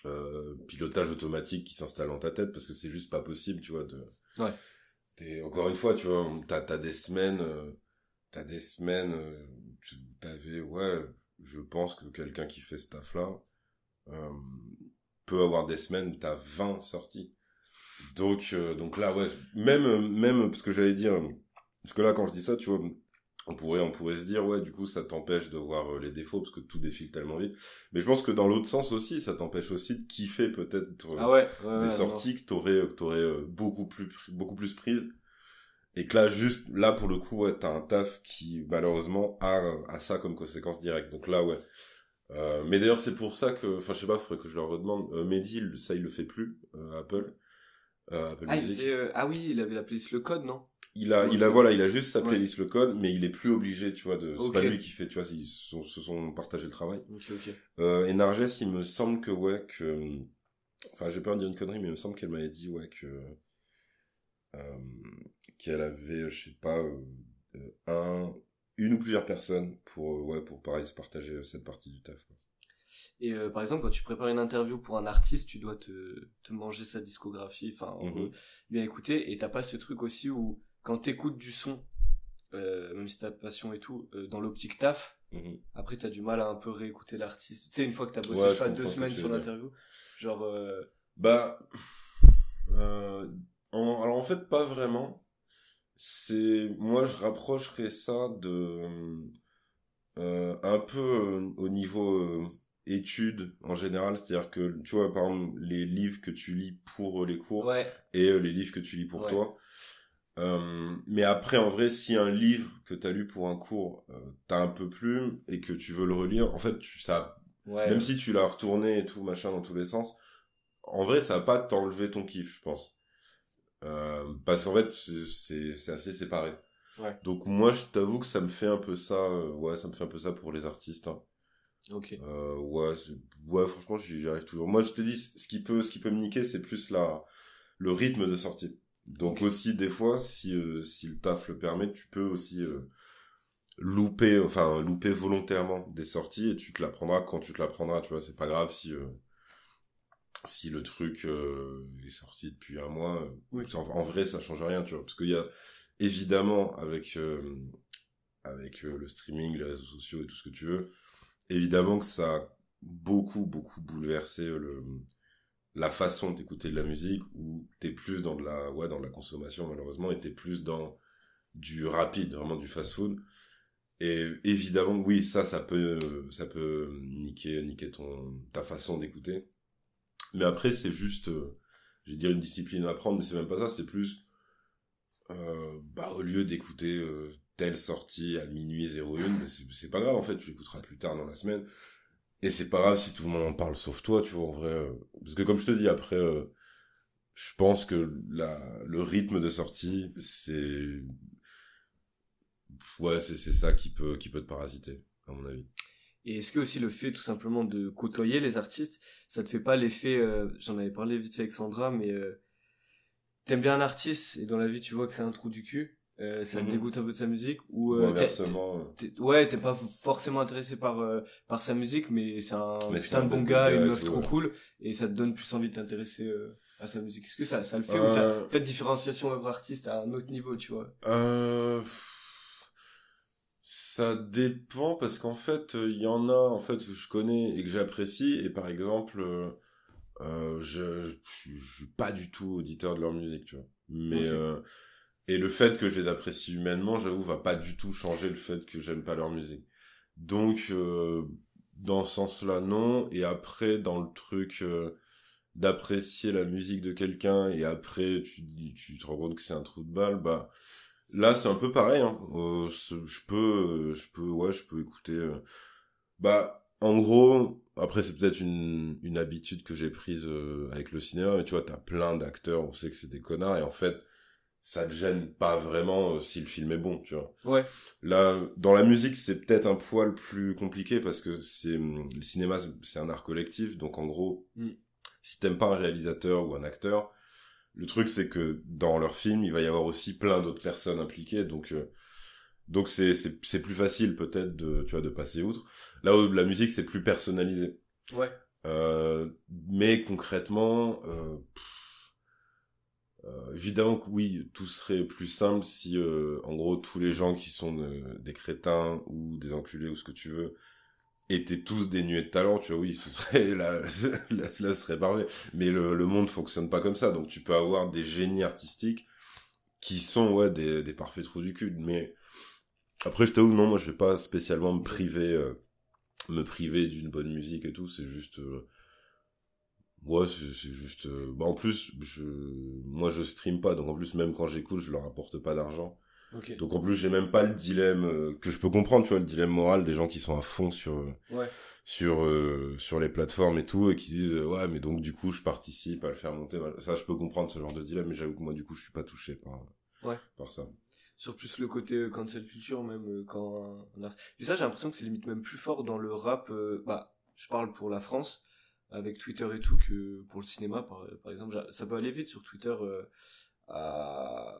euh, pilotage automatique qui s'installe dans ta tête parce que c'est juste pas possible, tu vois. De... Ouais. T'es, encore une fois, tu vois, t'as, t'as des semaines, euh, t'as des semaines, euh, tu t'avais, ouais, je pense que quelqu'un qui fait ce taf-là euh, peut avoir des semaines où t'as 20 sorties. Donc, euh, donc là, ouais, même, même, parce que j'allais dire, parce que là, quand je dis ça, tu vois, on pourrait, on pourrait se dire, ouais, du coup, ça t'empêche de voir euh, les défauts parce que tout défile tellement vite. Mais je pense que dans l'autre sens aussi, ça t'empêche aussi de kiffer peut-être euh, Ah ouais, ouais, des ouais, sorties que t'aurais, que t'aurais euh, beaucoup plus, beaucoup plus prises. Et que là, juste, là, pour le coup, ouais, t'as un taf qui, malheureusement, a, a ça comme conséquence directe. Donc là, ouais. Euh, mais d'ailleurs, c'est pour ça que, enfin, je sais pas, faudrait que je leur redemande. Euh, Mehdi, ça, il le fait plus, euh, Apple. Euh, Apple Ah, il Music. faisait, euh, ah oui, il avait la playlist le code, non? Il a, il a, voilà, il a juste sa Ouais. playlist le code, mais il est plus obligé, tu vois, de, c'est pas lui qui fait, tu vois, ils se sont, se sont partagé le travail. Ok, ok. Euh, et Narges, il me semble que, ouais, que, enfin, j'ai peur de dire une connerie, mais il me semble qu'elle m'avait dit, ouais, que, euh, qu'elle avait, je sais pas, euh, un, une ou plusieurs personnes pour, ouais, pour pareil, se partager cette partie du taf. quoi. Et euh, par exemple, quand tu prépares une interview pour un artiste, tu dois te, te manger sa discographie, enfin, en Mhm. gros, bien écouter. Et t'as pas ce truc aussi où, quand t'écoutes du son, euh, même si t'as passion et tout, euh, dans l'optique taf, Mhm. après t'as du mal à un peu réécouter l'artiste. Tu sais, une fois que t'as bossé, Ouais, je pas, deux semaines sur l'interview, genre, euh, Bah, en- alors en fait pas vraiment. C'est moi je rapprocherais ça de euh, un peu euh, au niveau euh, études en général, c'est-à-dire que tu vois par exemple les livres que tu lis pour euh, les cours ouais, et euh, les livres que tu lis pour Ouais. toi. Euh, mais après, en vrai, si un livre que t'as lu pour un cours euh, t'as un peu plu et que tu veux le relire, en fait, tu, ça ouais. même si tu l'as retourné et tout, machin, dans tous les sens, en vrai, ça va pas t'enlever ton kiff, je pense. Euh, parce qu'en fait, c'est- assez séparé. Ouais. Donc moi, je t'avoue que ça me fait un peu ça, ouais, ça me fait un peu ça pour les artistes. hein. Ok. Euh, ouais, ouais, franchement, j'y arrive toujours. Moi, je te dis, ce qui peut, ce qui peut me niquer, c'est plus la, le rythme de sortie. Donc aussi, des fois, si, euh, si le taf le permet, tu peux aussi euh, louper, enfin, louper volontairement des sorties et tu te la prendras quand tu te la prendras, tu vois. C'est pas grave si, si le truc est sorti depuis un mois. Oui. en, en vrai, ça change rien, tu vois. Parce qu'il y a, évidemment, avec, avec le streaming, les réseaux sociaux et tout ce que tu veux, évidemment que ça a beaucoup, beaucoup bouleversé euh, le, la façon d'écouter de la musique où t'es plus dans de la, ouais, dans la consommation, malheureusement, et t'es plus dans du rapide, vraiment du fast-food. Et évidemment, oui, ça, ça peut, ça peut niquer, niquer ton, ta façon d'écouter. Mais après, c'est juste, euh, je vais dire une discipline à apprendre, mais c'est même pas ça, c'est plus, euh, bah, au lieu d'écouter telle sortie à minuit 01, mais c'est pas grave, en fait, tu l'écouteras plus tard dans la semaine. Et c'est pas grave si tout le monde en parle sauf toi, tu vois, en vrai. euh, parce que comme je te dis, après, euh, je pense que le rythme de sortie, c'est, ouais, c'est, ça qui peut, qui peut te parasiter, à mon avis. Et est-ce que aussi le fait tout simplement de côtoyer les artistes, ça te fait pas l'effet, euh, j'en avais parlé vite fait avec Sandra, mais t'aimes bien un artiste et dans la vie tu vois que c'est un trou du cul, euh, ça Mhm. te dégoûte un peu de sa musique ou euh, inversement, euh, ouais t'es pas forcément intéressé par euh, par sa musique mais c'est un Mais c'est putain un de bon gars, une meuf trop ouais. cool et ça te donne plus envie de t'intéresser euh, à sa musique. Est-ce que ça ça le fait ou Euh, t'as fait différenciation œuvre artiste à un autre niveau tu vois? Euh, ça dépend parce qu'en fait, euh, il y en a en fait que je connais et que j'apprécie et par exemple, euh, euh, je, je, je suis pas du tout auditeur de leur musique, tu vois. Mais Ok. Et le fait que je les apprécie humainement, j'avoue, va pas du tout changer le fait que j'aime pas leur musique. Donc euh, dans ce sens-là, non. Et après, dans le truc euh, d'apprécier la musique de quelqu'un et après tu tu te rends compte que c'est un trou de balle, bah Là, c'est un peu pareil. Hein. Euh, je peux, je peux, ouais, je peux écouter. euh, Bah, en gros, après c'est peut-être une une habitude que j'ai prise euh, avec le cinéma, mais tu vois, t'as plein d'acteurs, on sait que c'est des connards, et en fait, ça te gêne pas vraiment euh, si le film est bon, tu vois. Ouais. Là, dans la musique, c'est peut-être un poil plus compliqué parce que c'est le cinéma, c'est- c'est un art collectif, donc en gros, Mm. si t'aimes pas un réalisateur ou un acteur, le truc c'est que dans leur film, il va y avoir aussi plein d'autres personnes impliquées, donc euh, donc c'est c'est c'est plus facile peut-être de tu vois de passer outre. Là où la musique c'est plus personnalisé. Ouais. Euh, mais concrètement, euh, pff, euh, évidemment que oui, tout serait plus simple si, euh, en gros, tous les gens qui sont de- des crétins ou des enculés ou ce que tu veux étaient tous dénués de talent. Tu vois, oui, ce serait là, là, serait parfait. Mais le, monde fonctionne pas comme ça. Donc tu peux avoir des génies artistiques qui sont ouais des, parfaits trous du cul. Mais après, je t'avoue, non, moi, je vais pas spécialement me priver, euh, me priver d'une bonne musique et tout. C'est juste, euh, ouais, c'est juste. euh, Bah, en plus, je, moi, je stream pas, donc en plus, même quand j'écoute, je leur apporte pas d'argent. Donc en plus, j'ai même pas le dilemme euh, que je peux comprendre, tu vois, le dilemme moral des gens qui sont à fond sur euh, Ouais. sur euh, sur les plateformes et tout et qui disent ouais, mais donc du coup, je participe à le faire monter. mal- Ça, je peux comprendre ce genre de dilemme, mais j'avoue que moi, du coup, je suis pas touché par Ouais. par ça. Sur plus le côté cancel culture, même quand. Et ça, j'ai l'impression que c'est limite même plus fort dans le rap. euh, Bah, je parle pour la France, avec Twitter et tout, que pour le cinéma, par, par exemple. Ça peut aller vite sur Twitter. euh, à...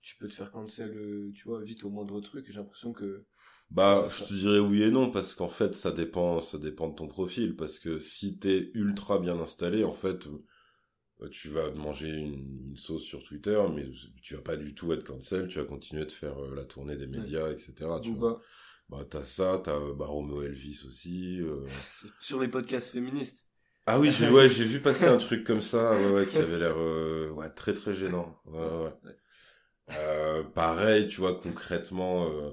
Tu peux te faire cancel, euh, tu vois, vite au moindre truc. J'ai l'impression que. Bah, je te dirais oui et non parce qu'en fait, ça dépend, ça dépend de ton profil parce que si t'es ultra bien installé, en fait, euh, tu vas manger une, une sauce sur Twitter, mais tu vas pas du tout être cancel, tu vas continuer de faire la tournée des médias, etc. Tu vois. Bah, t'as ça, t'as bah, Romeo Elvis aussi. euh. sur les podcasts féministes. Ah oui, j'ai ouais, j'ai vu passer un truc comme ça, ouais, ouais, qui avait l'air euh, ouais, très très gênant. Ouais, ouais. Ouais. Euh, pareil, tu vois, concrètement, euh,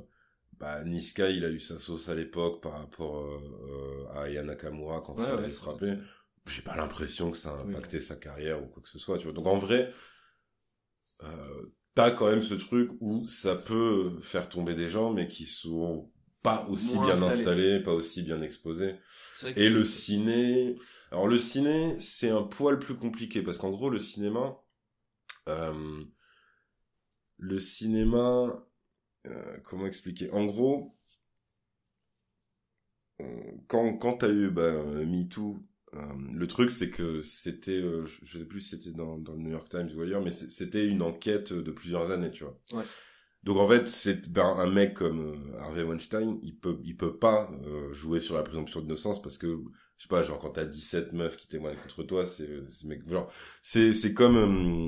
bah, Niska, il a eu sa sauce à l'époque par rapport à Aya Nakamura quand il c'est frappé. J'ai pas l'impression que ça a Oui. impacté sa carrière ou quoi que ce soit, tu vois. Donc en vrai, euh, t'as quand même ce truc où ça peut faire tomber des gens, mais qui sont pas aussi bien installés, pas aussi bien que Et le ciné, alors le ciné, c'est un poil plus compliqué parce qu'en gros le cinéma, euh, le cinéma, euh, comment expliquer? En gros, quand quand t'as eu bah, MeToo, euh, le truc c'est que c'était, euh, je sais plus si c'était dans, dans le New York Times ou ailleurs, mais c'était une enquête de plusieurs années, tu vois. Ouais. Donc en fait, c'est ben, un mec comme euh, Harvey Weinstein, il peut il peut pas euh, jouer sur la présomption d'innocence parce que je sais pas, genre quand t'as 17 meufs qui témoignent contre toi, c'est c'est mec genre c'est c'est comme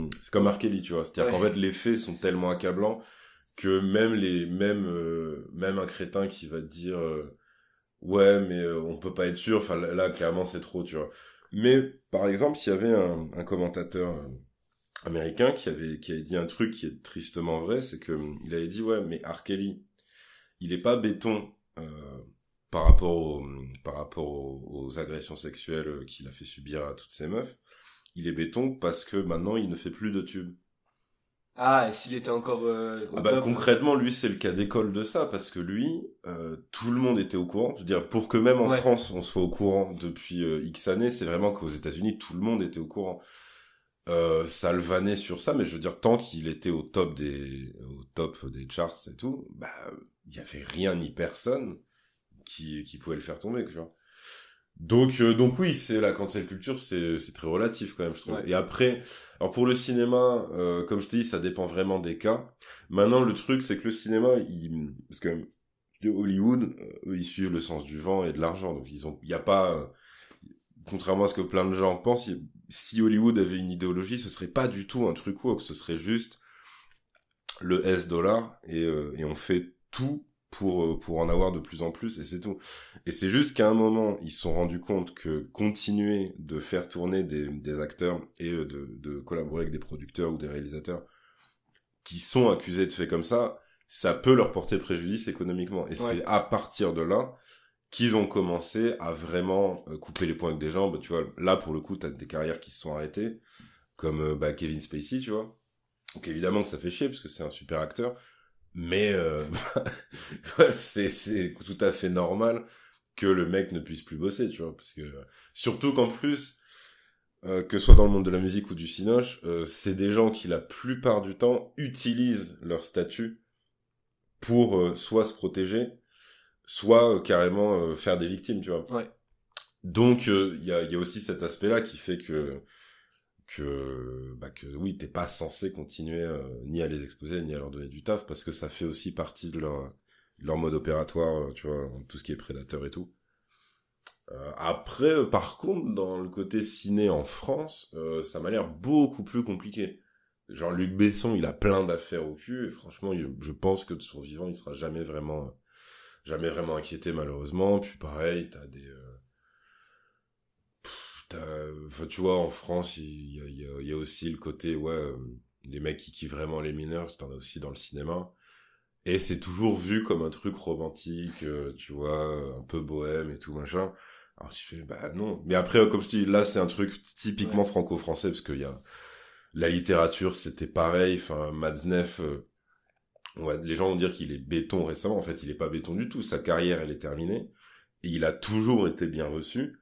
euh, c'est comme R. Kelly, tu vois. C'est-à-dire Ouais. qu'en fait les faits sont tellement accablants que même les même euh, même un crétin qui va te dire euh, ouais mais euh, on peut pas être sûr, enfin là, clairement c'est trop, tu vois. Mais par exemple, s'il y avait un, un commentateur euh, américain qui avait qui avait dit un truc qui est tristement vrai, c'est que hum, il avait dit ouais mais R. Kelly, il est pas béton euh, par rapport au, par rapport aux, aux agressions sexuelles euh, qu'il a fait subir à toutes ces meufs. Il est béton parce que maintenant il ne fait plus de tubes. Ah, et s'il était encore. euh, au Ah bah, top, concrètement, lui, c'est le cas d'école de ça, parce que lui, euh, tout le monde était au courant. Je veux dire, pour que même en Ouais. France, on soit au courant depuis X années, c'est vraiment qu'aux États-Unis, tout le monde était au courant. Euh, ça le vannait sur ça, mais je veux dire, tant qu'il était au top des, au top des charts et tout, bah, il y avait rien ni personne qui, qui pouvait le faire tomber, tu vois. Donc, euh, donc oui, c'est la cancel culture, c'est, c'est très relatif quand même, je trouve. Ouais. Et après, alors pour le cinéma, euh, comme je te dis, ça dépend vraiment des cas. Maintenant, le truc, c'est que le cinéma, il, parce que de Hollywood, euh, eux, ils suivent le sens du vent et de l'argent. Donc, ils ont, il y a pas, euh, contrairement à ce que plein de gens pensent, si Hollywood avait une idéologie, ce serait pas du tout un truc woke, ce serait juste le S dollar et, euh, et on fait tout pour euh, pour en avoir de plus en plus et c'est tout. Et c'est juste qu'à un moment, ils se sont rendus compte que continuer de faire tourner des, des acteurs et euh, de, de collaborer avec des producteurs ou des réalisateurs qui sont accusés de faits comme ça, ça peut leur porter préjudice économiquement. Et Ouais. c'est à partir de là qu'ils ont commencé à vraiment euh, couper les poings avec des jambes. Tu vois, là pour le coup, t'as des carrières qui se sont arrêtées, comme euh, bah, Kevin Spacey, tu vois. Donc évidemment que ça fait chier parce que c'est un super acteur, mais euh, c'est c'est tout à fait normal que le mec ne puisse plus bosser, tu vois, parce que surtout qu'en plus euh, que ce soit dans le monde de la musique ou du cinoche, euh, c'est des gens qui la plupart du temps utilisent leur statut pour euh, soit se protéger, soit euh, carrément euh, faire des victimes, tu vois. Ouais. Donc il y, a, y a aussi cet aspect-là qui fait que que bah que oui t'es pas censé continuer euh, ni à les exposer ni à leur donner du taf parce que ça fait aussi partie de leur leur mode opératoire euh, tu vois tout ce qui est prédateur et tout Euh, après, euh, par contre, dans le côté ciné en France, euh, ça m'a l'air beaucoup plus compliqué. Genre Luc Besson, il a plein d'affaires au cul et franchement, il- je pense que de son vivant, il sera jamais vraiment, jamais vraiment inquiété malheureusement. Puis pareil, t'as des, euh, pff, t'as, enfin, tu vois, en France, il y a, il y a- il y a aussi le côté, ouais, euh, les mecs qui kiffent vraiment les mineurs, t'en as aussi dans le cinéma. Et c'est toujours vu comme un truc romantique, euh, tu vois, un peu bohème et tout machin. Alors tu fais, bah non. Mais après, comme je dis, là c'est un truc typiquement Ouais. franco-français, parce qu'il y a la littérature, c'était pareil. Enfin, Matzneff, euh, ouais, les gens vont dire qu'il est béton récemment. En fait, il est pas béton du tout. Sa carrière, elle est terminée. Et il a toujours été bien reçu.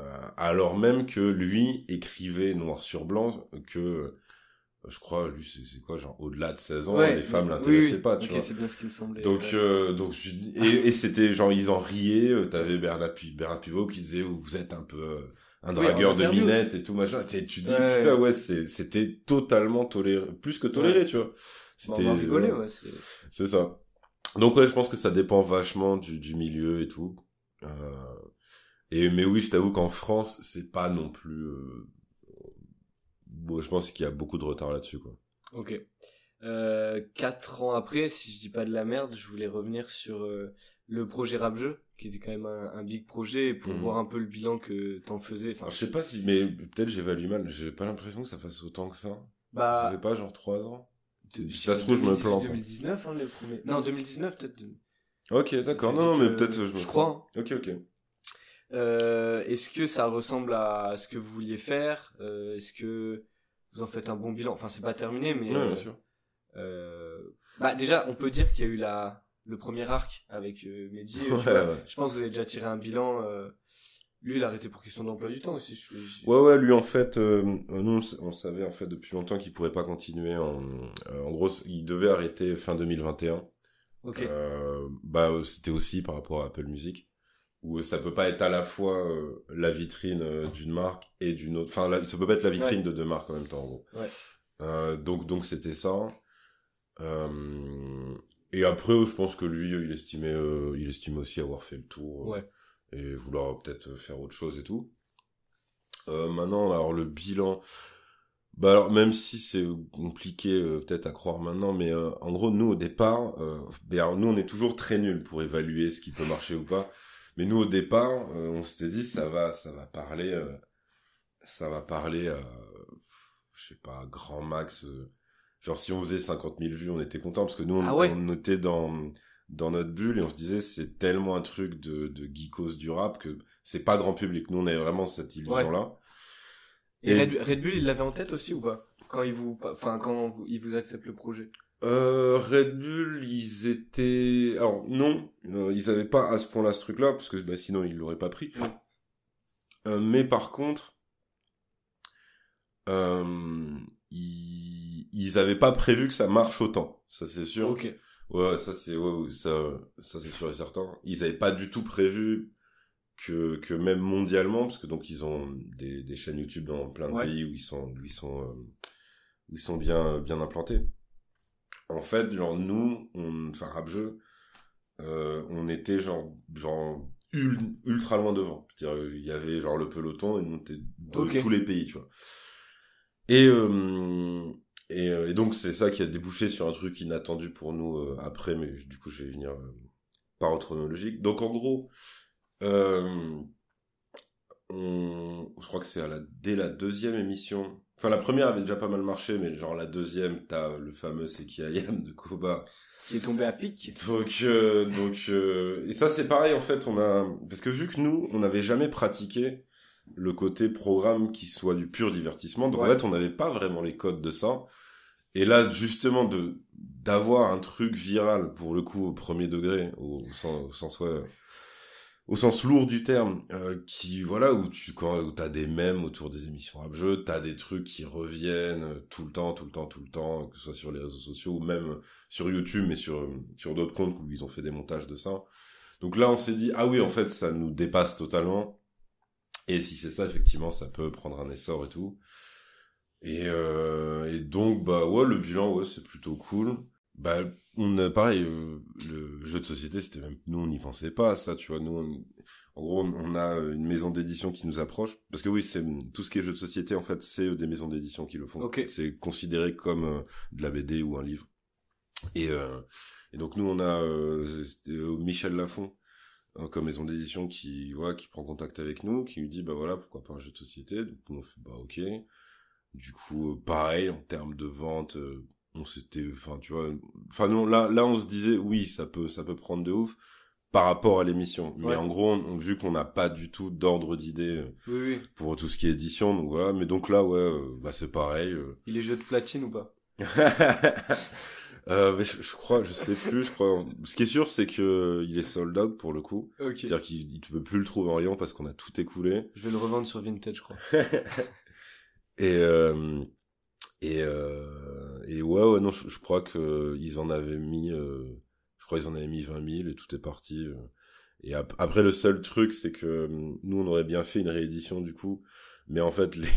Euh, alors même que lui écrivait noir sur blanc que, euh, je crois, lui, c'est quoi, genre, au-delà de 16 ans, Ouais, les femmes oui, l'intéressaient oui. pas, tu Ok, vois. c'est bien ce qui me semblait. Donc, euh, donc et, et c'était genre ils en riaient. euh, T'avais Bernard, Bernard Pivot qui disait oh, vous êtes un peu euh, un dragueur de interview. minette et tout machin. Tu dis Ouais. putain ouais c'était totalement toléré, plus que toléré tu vois. C'était on ouais, ouais. c'est- ça. Donc ouais je pense que ça dépend vachement du, du milieu et tout. Euh, et mais oui je t'avoue qu'en France c'est pas non plus. Euh, bon, je pense qu'il y a beaucoup de retard là-dessus quoi. Ok. Euh, quatre ans après, si je dis pas de la merde, je voulais revenir sur euh, le projet Rap Jeu, qui était quand même un, un big projet, et pour Mhm. voir un peu le bilan que t'en faisais. Enfin, Alors, je sais pas si mais peut-être j'évalue mal. J'ai pas l'impression que ça fasse autant que ça. Ça bah, fait pas genre 3 ans? De- ça trouve, je me 2018, plante. 2019, hein. Non, 2019 peut-être. de- Ok, d'accord. Non, non, mais peut-être je crois, hein. Ok, ok. Euh, est-ce que ça ressemble à ce que vous vouliez faire? Euh, Est-ce que vous en faites un bon bilan? Enfin, c'est pas terminé, mais Ouais, euh, bien sûr. euh, bah déjà, on peut dire qu'il y a eu la le premier arc avec euh, Mehdi. Ouais, ouais. Je pense que vous avez déjà tiré un bilan. Lui, il a arrêté pour question d'emploi du temps aussi. je- je- Ouais, ouais, lui en fait, euh, nous on savait en fait depuis longtemps qu'il pourrait pas continuer. En, euh, en gros, il devait arrêter fin 2021. Ok. Euh, bah, c'était aussi par rapport à Apple Music, où ça peut pas être à la fois la vitrine d'une marque et d'une autre. Enfin, la- ça peut pas être la vitrine Ouais. de deux marques en même temps, en gros. Ouais. Donc, donc c'était ça. Et après, je pense que lui, il estimait, il estimait aussi avoir fait le tour. Ouais. Et vouloir peut-être faire autre chose et tout. Euh, maintenant, alors le bilan, bah alors même si c'est compliqué euh, peut-être à croire maintenant, mais euh, en gros nous au départ, ben, alors, nous on est toujours très nuls pour évaluer ce qui peut marcher ou pas. Mais nous au départ, on s'était dit ça va, ça va parler, ça va parler, à, je sais pas, grand max. genre si on faisait 50 000 vues, on était content parce que nous on, Ah ouais. on était dans dans notre bulle et on se disait c'est tellement un truc de, de geekos du rap que c'est pas grand public. Nous on avait vraiment cette illusion là. Et, et- Red, Red Bull, il l'avait en tête aussi ou pas? Quand il vous, enfin quand vous, il vous accepte le projet? Euh, Red Bull, ils étaient... Alors non, euh, ils avaient pas à ce point-là ce truc-là, parce que bah, sinon ils l'auraient pas pris. Ouais. Euh, mais par contre, euh, ils... ils avaient pas prévu que ça marche autant, ça c'est sûr. Ok. Ouais, ça c'est ouais, ça, ça c'est sûr et certain. Ils avaient pas du tout prévu que que même mondialement, parce que donc ils ont des, des chaînes YouTube dans plein de Ouais. pays où ils sont où ils sont euh, où ils sont bien bien implantés. En fait, genre nous, on, enfin rap jeu, euh, on était genre genre ul- ultra loin devant. C'est-à-dire il y avait genre le peloton et nous on était de tous les pays, tu vois. Et euh, et, euh, et donc c'est ça qui a débouché sur un truc inattendu pour nous euh, après, mais du coup je vais venir euh, par ordre chronologique. Donc en gros, on, je crois que c'est à la, dès la deuxième émission. Enfin la première avait déjà pas mal marché, mais genre la deuxième, t'as le fameux Seki Ayam de Koba. Qui est tombé à pic. Donc euh, donc euh, et ça c'est pareil en fait, on a parce que vu que nous on n'avait jamais pratiqué le côté programme qui soit du pur divertissement, donc Ouais. en fait on n'avait pas vraiment les codes de ça. Et là justement de d'avoir un truc viral pour le coup au premier degré, au, au sens, au sens ouais, au sens lourd du terme, euh, qui voilà où tu quand où t'as des mèmes autour des émissions rap jeu, t'as des trucs qui reviennent tout le temps, tout le temps, tout le temps, que ce soit sur les réseaux sociaux ou même sur YouTube, mais sur sur d'autres comptes où ils ont fait des montages de ça. Donc là, on s'est dit ah oui, en fait, ça nous dépasse totalement. Et si c'est ça, effectivement, ça peut prendre un essor et tout. Et, euh, et donc bah ouais, le bilan ouais, c'est plutôt cool. Bah, on a pareil, euh, le jeu de société, c'était même nous, on n'y pensait pas à ça, tu vois. Nous, on- en gros, on a une maison d'édition qui nous approche, parce que oui, c'est tout ce qui est jeu de société, en fait, c'est euh, des maisons d'édition qui le font. Ok. C'est considéré comme euh, de la BD ou un livre. Et, euh, et donc nous, on a Michel Lafon euh, comme maison d'édition qui, voilà, qui prend contact avec nous, qui nous dit, bah voilà, pourquoi pas un jeu de société. Donc on fait, bah ok. Du coup, euh, pareil en termes de vente. euh, on s'était enfin tu vois enfin non là là on se disait oui ça peut ça peut prendre de ouf par rapport à l'émission mais en gros on- vu qu'on n'a pas du tout d'ordre d'idée euh, Oui, oui. pour tout ce qui est édition donc voilà mais donc là ouais euh, bah c'est pareil euh. Il est jeu de platine ou pas? Euh, mais je, je crois je sais plus je crois ce qui est sûr c'est que il est sold out pour le coup Ok. c'est à dire qu'il il- tu peux plus le trouver en rayon parce qu'on a tout écoulé Je vais le revendre sur Vintage, je crois. et euh, et euh, et ouais ouais non je, je crois que ils en avaient mis euh, je crois ils en avaient mis 20 000 et tout est parti euh. et ap- après le seul truc c'est que euh, nous on aurait bien fait une réédition du coup mais en fait les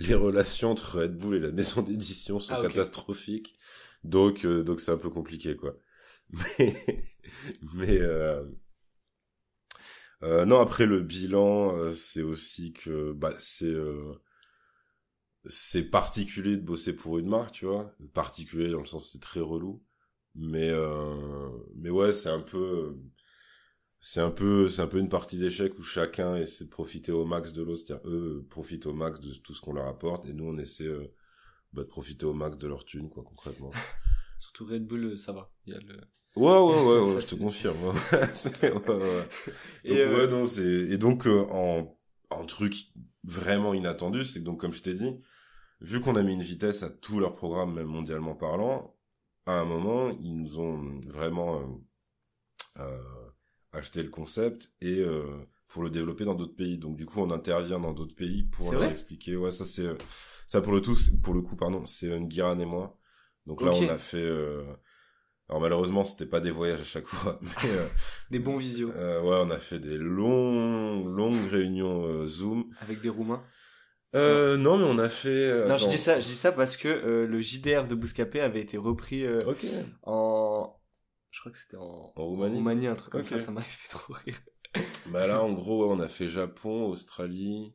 les relations entre Red Bull et la maison d'édition sont Ah, catastrophiques donc euh, donc c'est un peu compliqué quoi mais mais euh, euh, non après le bilan euh, c'est aussi que bah c'est c'est particulier de bosser pour une marque, tu vois. Particulier dans le sens c'est très relou. Mais mais ouais, c'est un peu c'est un peu c'est un peu une partie d'échec où chacun essaie de profiter au max de l'autre, c'est-à-dire eux profitent au max de tout ce qu'on leur apporte et nous on essaie euh, bah, de profiter au max de leur thune quoi concrètement. Surtout Red Bull, euh, ça va. Il y a le... Ouais ouais ouais, ouais je te confirme. ouais. C'est- ouais, ouais. Et, Donc, euh, non, et donc euh, en en truc vraiment inattendu, c'est que donc comme je t'ai dit, vu qu'on a mis une vitesse à tous leurs programmes, même mondialement parlant, à un moment ils nous ont vraiment euh, euh, acheté le concept et euh, pour le développer dans d'autres pays. Donc du coup on intervient dans d'autres pays pour leur expliquer. Ouais, ça c'est euh, ça pour le tout, pour le coup pardon, c'est euh, Guiran et moi. Donc là on a fait. euh, alors malheureusement c'était pas des voyages à chaque fois, mais euh, Des bons visios. euh, ouais, on a fait des longues, longues réunions euh, Zoom. Avec des Roumains. Euh, non, mais on a fait. euh, Non, je dis ça, je dis ça parce que euh, le JDR de Bouscapé avait été repris euh, en. Je crois que c'était en... En Roumanie. un truc comme ça, ça m'avait fait trop rire. Bah là, en gros, on a fait Japon, Australie,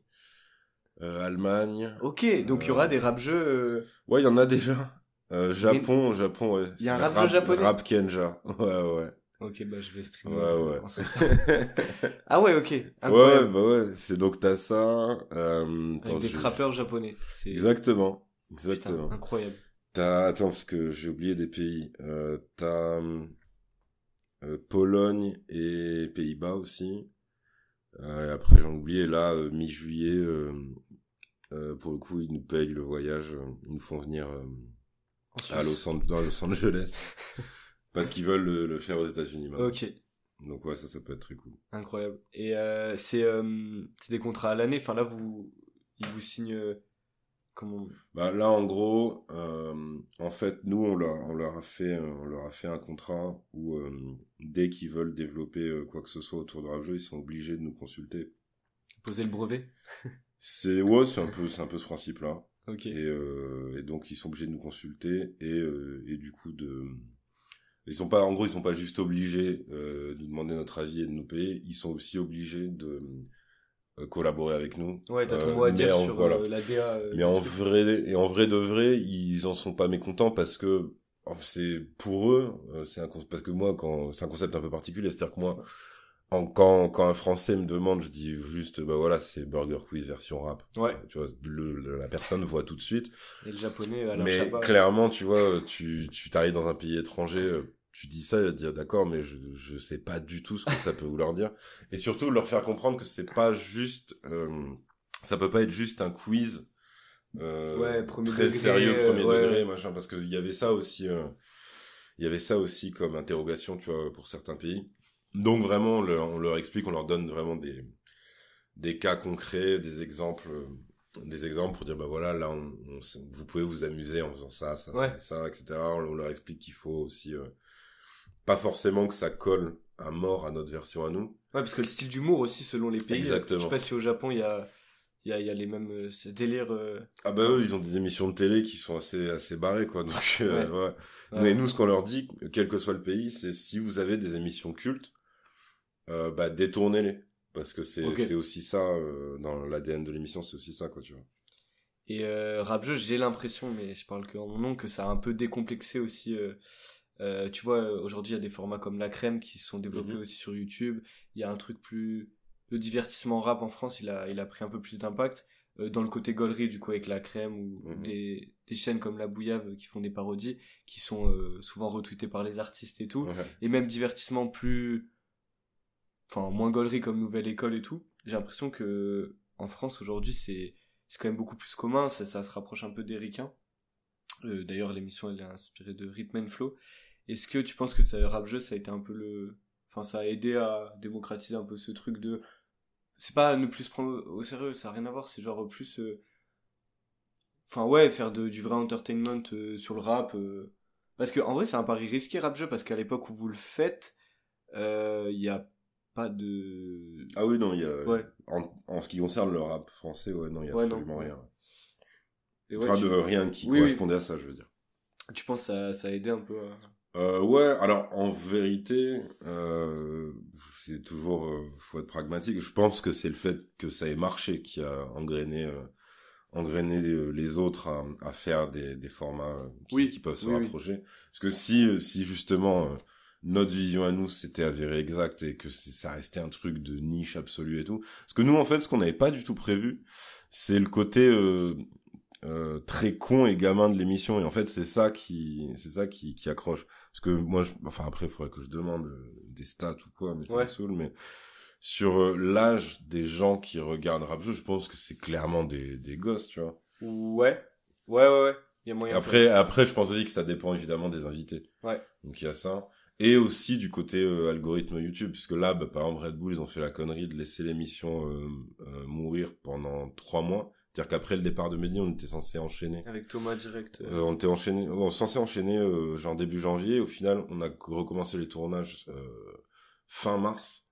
euh, Allemagne. Ok, donc il y aura des rap jeux. euh, Ouais, il y en a déjà. Euh, Japon, Japon, ouais. Il y a un rap jeu japonais Rap Kenja. Ouais, ouais. Ok, bah je vais streamer. Ouais, euh, ouais. en ah ouais, ok. ouais, bah ouais. C'est donc t'as ça. Euh, Avec des je- trappeurs japonais. Exactement. Putain, Exactement. incroyable. T'as, attends, parce que j'ai oublié des pays. Euh, t'as euh, Pologne et Pays-Bas aussi. Euh, et après, j'en oublié, là, euh, mi-juillet, euh, euh, pour le coup, ils nous payent le voyage. euh, Ils nous font venir euh, En à. Los, Los Angeles. parce qu'ils veulent le, le faire aux États-Unis maintenant. Ok, Donc ouais, ça, ça peut être très cool. incroyable. Et euh, c'est euh, des contrats à l'année. Enfin là, vous ils vous signent euh, comment Bah là en gros, euh, en fait nous on leur, on leur a fait euh, on leur a fait un contrat où euh, dès qu'ils veulent développer euh, quoi que ce soit autour de rap jeu, ils sont obligés de nous consulter. poser le brevet C'est ouais, c'est un peu c'est un peu ce principe là. Ok. Et, euh, et donc ils sont obligés de nous consulter et euh, et du coup de ils sont pas en gros ils sont pas juste obligés euh, de demander notre avis et de nous payer, ils sont aussi obligés de euh, collaborer avec nous. Ouais, t'as ton Euh, mot à mais dire en- sur voilà. euh, la DA. euh, Mais en vrai, et en vrai de vrai, ils en sont pas mécontents parce que c'est pour eux, euh, c'est un parce que moi quand c'est un concept un peu particulier, c'est-à-dire que moi en, quand quand un Français me demande, je dis juste bah voilà c'est Burger Quiz version rap. Ouais. Tu vois, le- le- la personne voit tout de suite. Et le japonais, Alain mais Chabat. clairement, tu vois, tu tu t'arrives dans un pays étranger. Tu dis ça, te dire d'accord, mais je je sais pas du tout ce que ça peut vouloir dire. Et surtout leur faire comprendre que c'est pas juste, euh, ça peut pas être juste un quiz euh, Ouais, premier très degré, sérieux premier ouais. degré machin parce qu'il y avait ça aussi euh, il y avait ça aussi comme interrogation tu vois pour certains pays donc vraiment on leur, on leur explique on leur donne vraiment des des cas concrets des exemples des exemples pour dire bah voilà là on, vous pouvez vous amuser en faisant ça ça Ouais. ça, ça etc on, on leur explique qu'il faut aussi euh, pas forcément que ça colle à mort à notre version à nous Ouais, parce que le style d'humour aussi, selon les pays. Exactement. Je sais pas si au Japon, il y a il y a, il y a les mêmes euh, ce délire. euh, Ah bah eux, ils ont des émissions de télé qui sont assez assez barrées quoi. Donc euh, Ouais. Mais nous, ce qu'on leur dit, quel que soit le pays, c'est si vous avez des émissions cultes, euh, bah détournez-les parce que c'est aussi ça euh, dans l'ADN de l'émission, c'est aussi ça quoi, tu vois. Et euh, rap jeu, j'ai l'impression, mais je parle que en mon nom, que ça a un peu décomplexé aussi. euh, euh, tu vois, euh, aujourd'hui, il y a des formats comme La Crème qui sont développés Mhm. aussi sur YouTube. Il y a un truc plus... Le divertissement rap en France, il a, il a pris un peu plus d'impact. Euh, dans le côté gaulerie, du coup, avec La Crème ou, Mhm. des, des chaînes comme La Bouillave qui font des parodies, qui sont euh, souvent retweetées par les artistes et tout. Et même divertissement plus... Enfin, moins gaulerie comme Nouvelle École et tout. J'ai l'impression que en France, aujourd'hui, c'est quand même beaucoup plus commun, ça, ça se rapproche un peu des ricains. D'ailleurs, l'émission, elle est inspirée de Rhythm and Flow. Est-ce que tu penses que ça, rap jeu, ça a été un peu le... Enfin, ça a aidé à démocratiser un peu ce truc de... C'est pas ne plus se prendre au sérieux, ça a rien à voir, c'est genre plus... euh, Enfin, ouais, faire de, du vrai entertainment euh, sur le rap. euh, Parce que en vrai, c'est un pari risqué, rap jeu, parce qu'à l'époque où vous le faites, il y a pas de... Ah oui non, il y a Ouais. en, en ce qui concerne le rap français, ouais non, il y a Ouais, non. absolument rien. Et ouais, enfin tu- de rien qui Oui, oui. correspondait à ça, je veux dire. Tu penses que ça, ça a aidé un peu à... Euh, ouais, alors en vérité, euh, c'est toujours euh, faut être pragmatique. Je pense que c'est le fait que ça ait marché qui a engrainé euh, engrainé les, les autres à, à faire des, des formats euh, qui, Oui, qui peuvent se oui, oui. rapprocher. Parce que si euh, si justement euh, notre vision à nous s'était avérée exacte et que ça restait un truc de niche absolue et tout. Parce que nous en fait, ce qu'on n'avait pas du tout prévu, c'est le côté euh, très con et gamin de l'émission et en fait c'est ça qui c'est ça qui, qui accroche parce que moi je, enfin après il faudrait que je demande euh, des stats ou quoi mais ça Ouais. me saoule mais sur euh, l'âge des gens qui regardent Jeu, je pense que c'est clairement des, des gosses tu vois Ouais. Ouais, ouais, ouais. Il y a moyen. après après je pense aussi que ça dépend évidemment des invités Ouais. donc il y a ça et aussi du côté euh, algorithme YouTube puisque là bah, par exemple Red Bull ils ont fait la connerie de laisser l'émission euh, euh, mourir pendant trois mois c'est-à-dire qu'après le départ de Mehdi on était censé enchaîner Avec Thomas direct. euh, Euh, on était enchaîné, on censé enchaîner euh, genre début janvier. Au final, on a recommencé les tournages euh, fin mars.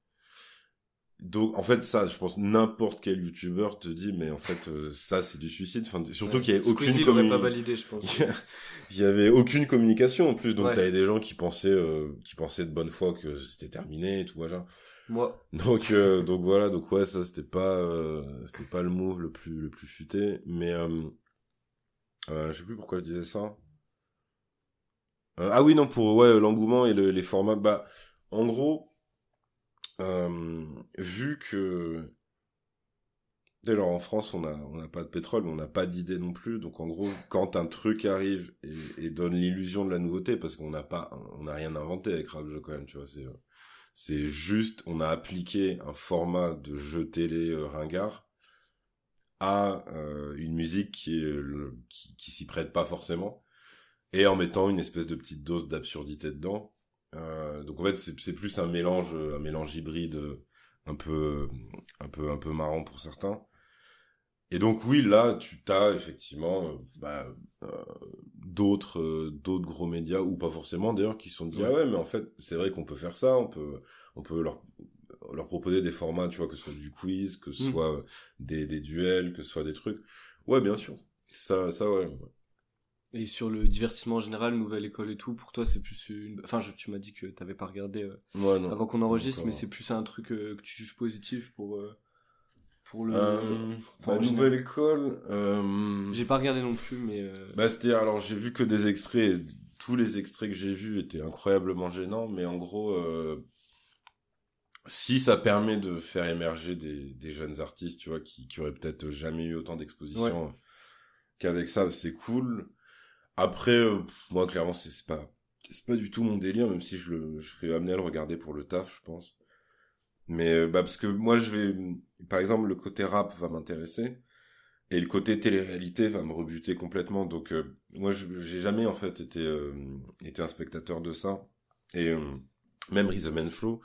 Donc en fait ça, je pense n'importe quel youtubeur te dit mais en fait euh, ça c'est du suicide. Enfin, surtout ouais. qu'il y avait aucune Squeezie commu- pas validé, je pense. il y avait aucune communication en plus. Donc Ouais. t'avais des gens qui pensaient euh, qui pensaient de bonne foi que c'était terminé et tout machin. Moi, Donc euh, donc voilà donc ouais ça c'était pas euh, c'était pas le move le plus le plus futé mais euh, euh, je sais plus pourquoi je disais ça. Euh, ah oui non pour ouais l'engouement et le- les formats. Bah en gros vu que dès lors en France on a on n'a pas de pétrole on n'a pas d'idée non plus. Donc en gros quand un truc arrive et, et donne l'illusion de la nouveauté parce qu'on n'a pas on n'a rien inventé avec Rap Jeu quand même tu vois c'est c'est juste on a appliqué un format de jeu télé euh, ringard à euh, une musique le- qui, s'y prête pas forcément et en mettant une espèce de petite dose d'absurdité dedans. Euh, donc en fait c'est plus un mélange un mélange hybride euh, un peu un peu un peu marrant pour certains et donc oui là tu t'as effectivement euh, bah, euh, d'autres euh, d'autres gros médias ou pas forcément d'ailleurs qui sont dit Ouais. ah ouais mais en fait c'est vrai qu'on peut faire ça on peut on peut leur leur proposer des formats tu vois que ce soit du quiz que ce Mm. soit des des duels que ce soit des trucs ouais bien sûr ça ça ouais et sur le divertissement en général, nouvelle école et tout, pour toi, c'est plus une. Enfin, je- tu m'as dit que t'avais pas regardé ouais non avant qu'on enregistre, Encore. mais c'est plus un truc que tu juges positif pour. Pour le. euh, enfin, bah, nouvelle école euh... J'ai pas regardé non plus, mais. euh, Bah, c'était, alors, j'ai vu que des extraits, et tous les extraits que j'ai vus étaient incroyablement gênants, mais en gros, euh, si ça permet de faire émerger des, des jeunes artistes, tu vois, qui, qui auraient peut-être jamais eu autant d'exposition qu'avec ça, c'est cool. Après, euh, moi, clairement, c'est c'est pas, c'est pas du tout mon délire, même si je le, je serais amené à le regarder pour le taf, je pense. Mais, euh, bah, parce que moi, je vais, par exemple, le côté rap va m'intéresser. Et le côté télé-réalité va me rebuter complètement. Donc, euh, moi, je- j'ai jamais, en fait, été, euh, été un spectateur de ça. Et euh, même Rhythm and Flow,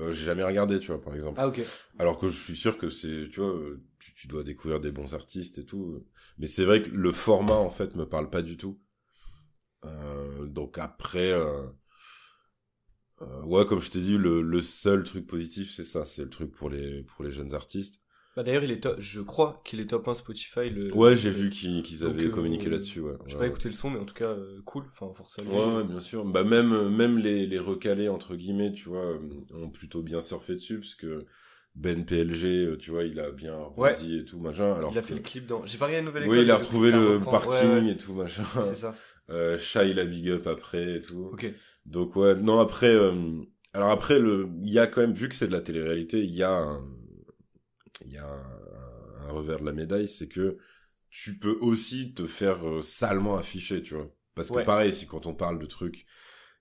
euh, j'ai jamais regardé, tu vois, par exemple. Ah, ok. Alors que je suis sûr que c'est, tu vois, tu, tu dois découvrir des bons artistes et tout. Mais c'est vrai que le format, en fait, me parle pas du tout. Euh, donc après, euh, ouais, comme je t'ai dit, le, le seul truc positif, c'est ça, c'est le truc pour les, pour les jeunes artistes. Bah d'ailleurs, il est top, je crois qu'il est top 1 Spotify. Le, Ouais, j'ai vu qu'ils Donc, avaient euh, communiqué là-dessus, ouais. J'ai Ouais, pas écouté le son, mais en tout cas, euh, cool. Enfin, pour ça. Ouais, ouais, bien sûr. Bah même même les les recalés entre guillemets, tu vois, ont plutôt bien surfé dessus parce que Ben PLG, tu vois, il a bien Ouais. rebondi et tout machin. Alors il a que- fait le clip dans. J'ai pas regardé la nouvelle Oui, il a retrouvé le parking et tout machin. C'est ça. Euh, Shai la big up après et tout. Ok. Donc ouais, non après, euh, alors après le, il y a quand même vu que c'est de la télé-réalité, il y a un, il y a un, un revers de la médaille, c'est que tu peux aussi te faire euh, salement afficher, tu vois. Parce que Ouais. pareil, si quand on parle de trucs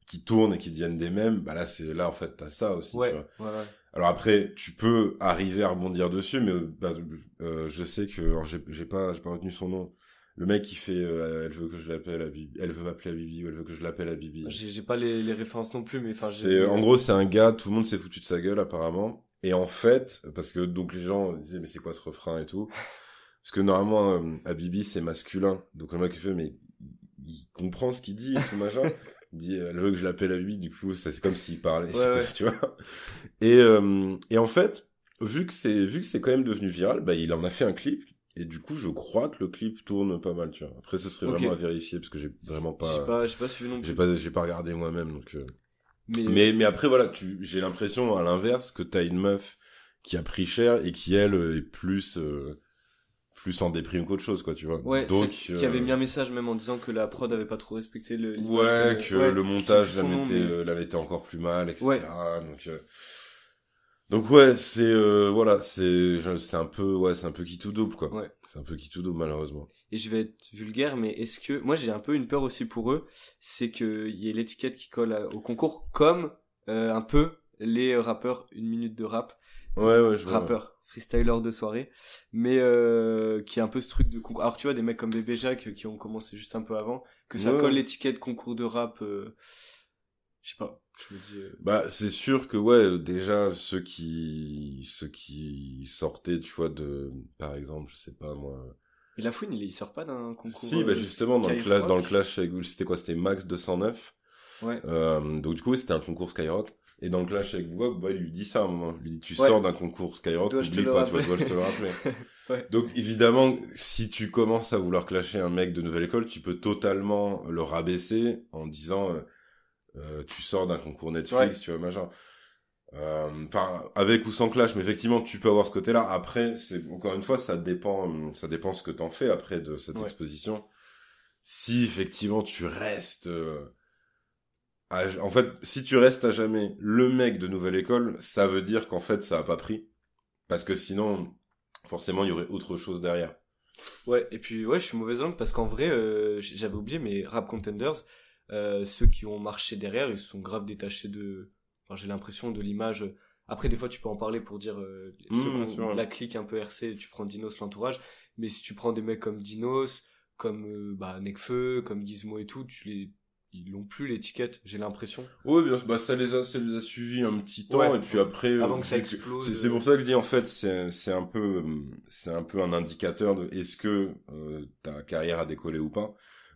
qui tournent et qui deviennent des mêmes, bah là c'est là en fait t'as ça aussi, Ouais. tu vois. Ouais, ouais. Alors après, tu peux arriver à rebondir dessus, mais bah, euh, je sais que j'ai pas j'ai pas retenu son nom. Le mec qui fait, euh, elle veut que je l'appelle à Bibi, elle veut m'appeler à Bibi ou elle veut que je l'appelle à Bibi. J'ai pas les, les références non plus, mais enfin. C'est en gros c'est un gars, tout le monde s'est foutu de sa gueule apparemment. Et en fait, parce que donc les gens disaient mais c'est quoi ce refrain et tout? Parce que normalement euh, à Bibi c'est masculin, donc le mec il fait mais il comprend ce qu'il dit et tout machin. Il dit elle veut que je l'appelle à Bibi, du coup c'est comme s'il parlait, Ouais, ouais. tu vois. Et euh, et en fait vu que c'est vu que c'est quand même devenu viral, bah il en a fait un clip. Et du coup, je crois que le clip tourne pas mal, tu vois. Après, ce serait vraiment à vérifier parce que j'ai vraiment J'ai pas, pas, j'ai pas suivi non plus. j'ai pas, j'ai pas regardé moi-même, donc. euh, Mais, mais, mais après, voilà, tu, j'ai l'impression, à l'inverse, que t'as une meuf qui a pris cher et qui, elle, est plus, euh, plus en déprime qu'autre chose, quoi, tu vois. ouais, Donc, euh, qui avait mis un message même en disant que la prod avait pas trop respecté le. Ouais, que ouais, le montage la mettait, mais- euh, la mettait encore plus mal, etc. Ouais. Donc, euh, donc ouais, c'est, euh, voilà, c'est, c'est un peu, ouais, c'est un peu qui tout double, quoi. Ouais. C'est un peu qui tout double, malheureusement. Et je vais être vulgaire, mais est-ce que moi j'ai un peu une peur aussi pour eux, c'est qu'il y ait l'étiquette qui colle à- au concours, comme euh, un peu les rappeurs une minute de rap, Ouais, ouais, je vois. rappeurs, freestyler de soirée, mais euh, qui est un peu ce truc de concours. Alors tu vois des mecs comme Bébé Jacques qui ont commencé juste un peu avant, que ça Ouais. colle l'étiquette concours de rap. euh, je sais pas, je me dis. euh, Bah, c'est sûr que ouais, euh, déjà ceux qui ceux qui sortaient, tu vois de par exemple, je sais pas moi. Mais la fouine, il, il sort pas d'un concours. si, bah euh, justement dans le Skyrock. clash dans le clash avec c'était quoi C'était Max 209. Ouais. Euh, donc du coup, c'était un concours Skyrock et dans le clash avec Vogue, bah, il lui dit ça à un moment, il lui dit tu Ouais. sors d'un concours Skyrock, oublie le pas, tu vois, dois-je te le rappeler? Ouais. Donc évidemment, si tu commences à vouloir clasher un mec de nouvelle école, tu peux totalement le rabaisser en disant euh, euh, tu sors d'un concours Netflix, Ouais. tu vois machin. Euh, Enfin, avec ou sans clash, mais effectivement, tu peux avoir ce côté-là. Après, c'est encore une fois, ça dépend, hum, ça dépend ce que t'en fais après de cette Ouais. exposition. Si effectivement tu restes, euh, à- en fait, si tu restes à jamais le mec de nouvelle école, ça veut dire qu'en fait ça a pas pris, parce que sinon, forcément, il y aurait autre chose derrière. Ouais, et puis ouais, je suis mauvais angle parce qu'en vrai, euh, j'avais oublié, mais Rap Contenders, euh, ceux qui ont marché derrière, ils se sont grave détachés de. Enfin, j'ai l'impression de l'image. Après, des fois, tu peux en parler pour dire euh, Mmh, ceux qui ont la clique un peu RC, tu prends Dinos, l'entourage. Mais si tu prends des mecs comme Dinos, comme euh, bah, Nekfeu, comme Gizmo et tout, tu les. Ils n'ont plus l'étiquette, j'ai l'impression. Oui, bien sûr, bah ça les a, ça les a suivis un petit temps Ouais. et puis après. euh, Avant que ça explose. C'est pour ça que je dis en fait, c'est un peu, euh, c'est un peu un indicateur de est-ce que euh, ta carrière a décollé ou pas?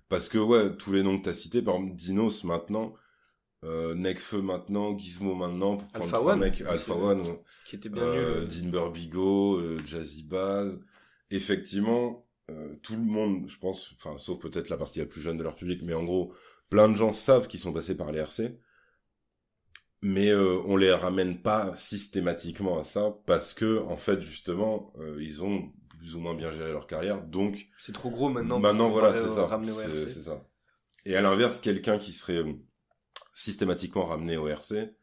Parce que ouais, tous les noms que t'as cités, par exemple Dinos maintenant, euh, Nekfeu maintenant, Gizmo maintenant, pour prendre Alpha One, aussi, Alpha. One, ouais. Qui était bien euh, nul. Dinber Bigo, euh, Jazzy Baz. Effectivement, euh, tout le monde, je pense, enfin sauf peut-être la partie la plus jeune de leur public, mais en gros, plein de gens savent qu'ils sont passés par les RC, mais euh, on les ramène pas systématiquement à ça parce que en fait justement euh, ils ont plus ou moins bien géré leur carrière, donc C'est trop gros maintenant. maintenant voilà c'est euh, ça, c'est ça. Et à l'inverse, quelqu'un qui serait euh, systématiquement ramené au RC,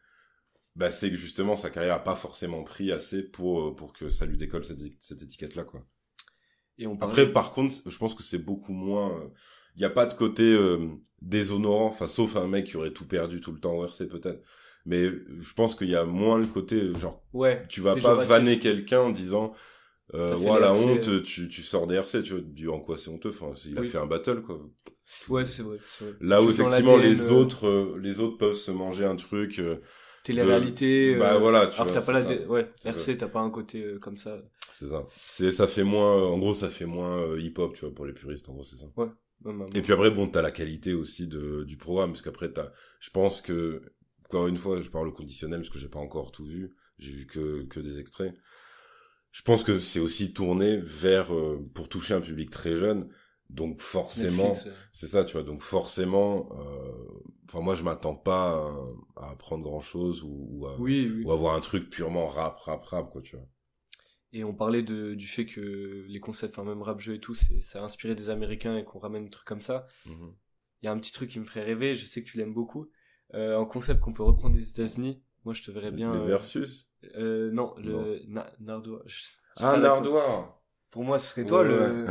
bah c'est que justement sa carrière a pas forcément pris assez pour euh, pour que ça lui décolle cette, cette étiquette là quoi. Et on Après par contre, je pense que c'est beaucoup moins il y a pas de côté euh, déshonorant enfin sauf un mec qui aurait tout perdu tout le temps au RC peut-être. Mais euh, je pense qu'il y a moins le côté euh, genre Ouais. tu vas pas vanner quelqu'un en disant euh, les RC, honte euh. tu tu sors des RC tu vois du en quoi c'est honteux enfin il a Oui. fait un battle quoi Ouais, c'est vrai. c'est vrai. Là où effectivement les euh, autres, euh, les autres peuvent se manger un truc. euh, Télé-réalité. bah voilà, tu alors vois, t'as pas la dé- ouais RC t'as pas un côté comme ça c'est ça. C'est ça fait moins. En gros, ça fait moins hip-hop, tu vois, pour les puristes. En gros, c'est ça. Ouais, ouais, ouais. Et puis après, bon, t'as la qualité aussi de du programme, parce qu'après, t'as. Je pense que encore une fois, je parle au conditionnel parce que j'ai pas encore tout vu. J'ai vu que que des extraits. Je pense que c'est aussi tourné vers euh, pour toucher un public très jeune. Donc forcément, euh. c'est ça, tu vois. Donc forcément, euh, enfin moi je m'attends pas à, à apprendre grand chose ou, ou à Oui, oui. ou avoir un truc purement rap, rap, rap, quoi, tu vois. Et on parlait de, du fait que les concepts, enfin même rap jeu et tout, ça a inspiré des Américains et qu'on ramène des trucs comme ça. Mhm. Il y a un petit truc qui me ferait rêver, je sais que tu l'aimes beaucoup. Euh, un concept qu'on peut reprendre des États-Unis. Moi, je te verrais bien. Les euh, versus. euh, non, le na, Nardois. je- Ah. Nardois. Pour moi, ce serait toi Ouais, le.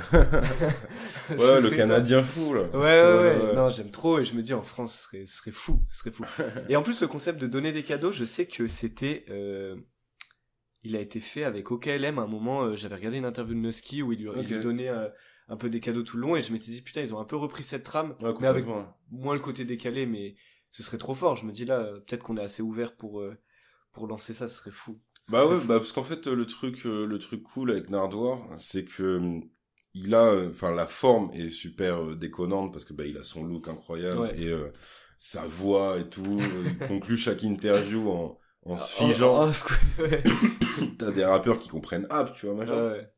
Ouais, le toi. Canadien fou, là. Ouais, ouais, ouais. Non, j'aime trop et je me dis en France, ce serait, ce serait fou, ce serait fou. et en plus, le concept de donner des cadeaux, je sais que c'était. euh, Il a été fait avec OKLM à un moment. J'avais regardé une interview de Nuski où il lui, il Ok. lui donnait un peu des cadeaux tout le long et je m'étais dit putain, ils ont un peu repris cette trame, Ouais, mais avec moins le côté décalé, mais ce serait trop fort. Je me dis là, euh, peut-être qu'on est assez ouvert pour euh, pour lancer ça, ce serait fou. Ce Bah serait ouais, fou. bah parce qu'en fait le truc euh, le truc cool avec Nardois, c'est que il a enfin la forme est super déconnante parce que bah il a son look incroyable Ouais. et euh, sa voix et tout, il conclut chaque interview en en se figeant. T'as des rappeurs qui comprennent app, tu vois, machin. Ouais.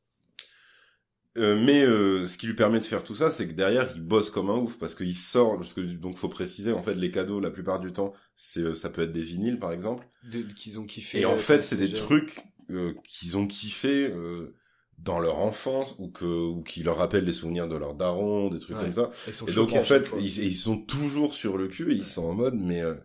Euh, mais euh, ce qui lui permet de faire tout ça, c'est que derrière, il bosse comme un ouf parce qu'il sort. Parce que donc faut préciser, en fait, les cadeaux, la plupart du temps, c'est euh, ça peut être des vinyles, par exemple. De- qu'ils ont kiffé. Et en euh, fait, c'est des trucs euh, qu'ils ont kiffé euh, dans leur enfance ou que ou qui leur rappellent des souvenirs de leur daron, des trucs Ouais. comme ça. Et donc en fait, ils, ils sont toujours sur le cul et ils sont en mode mais euh,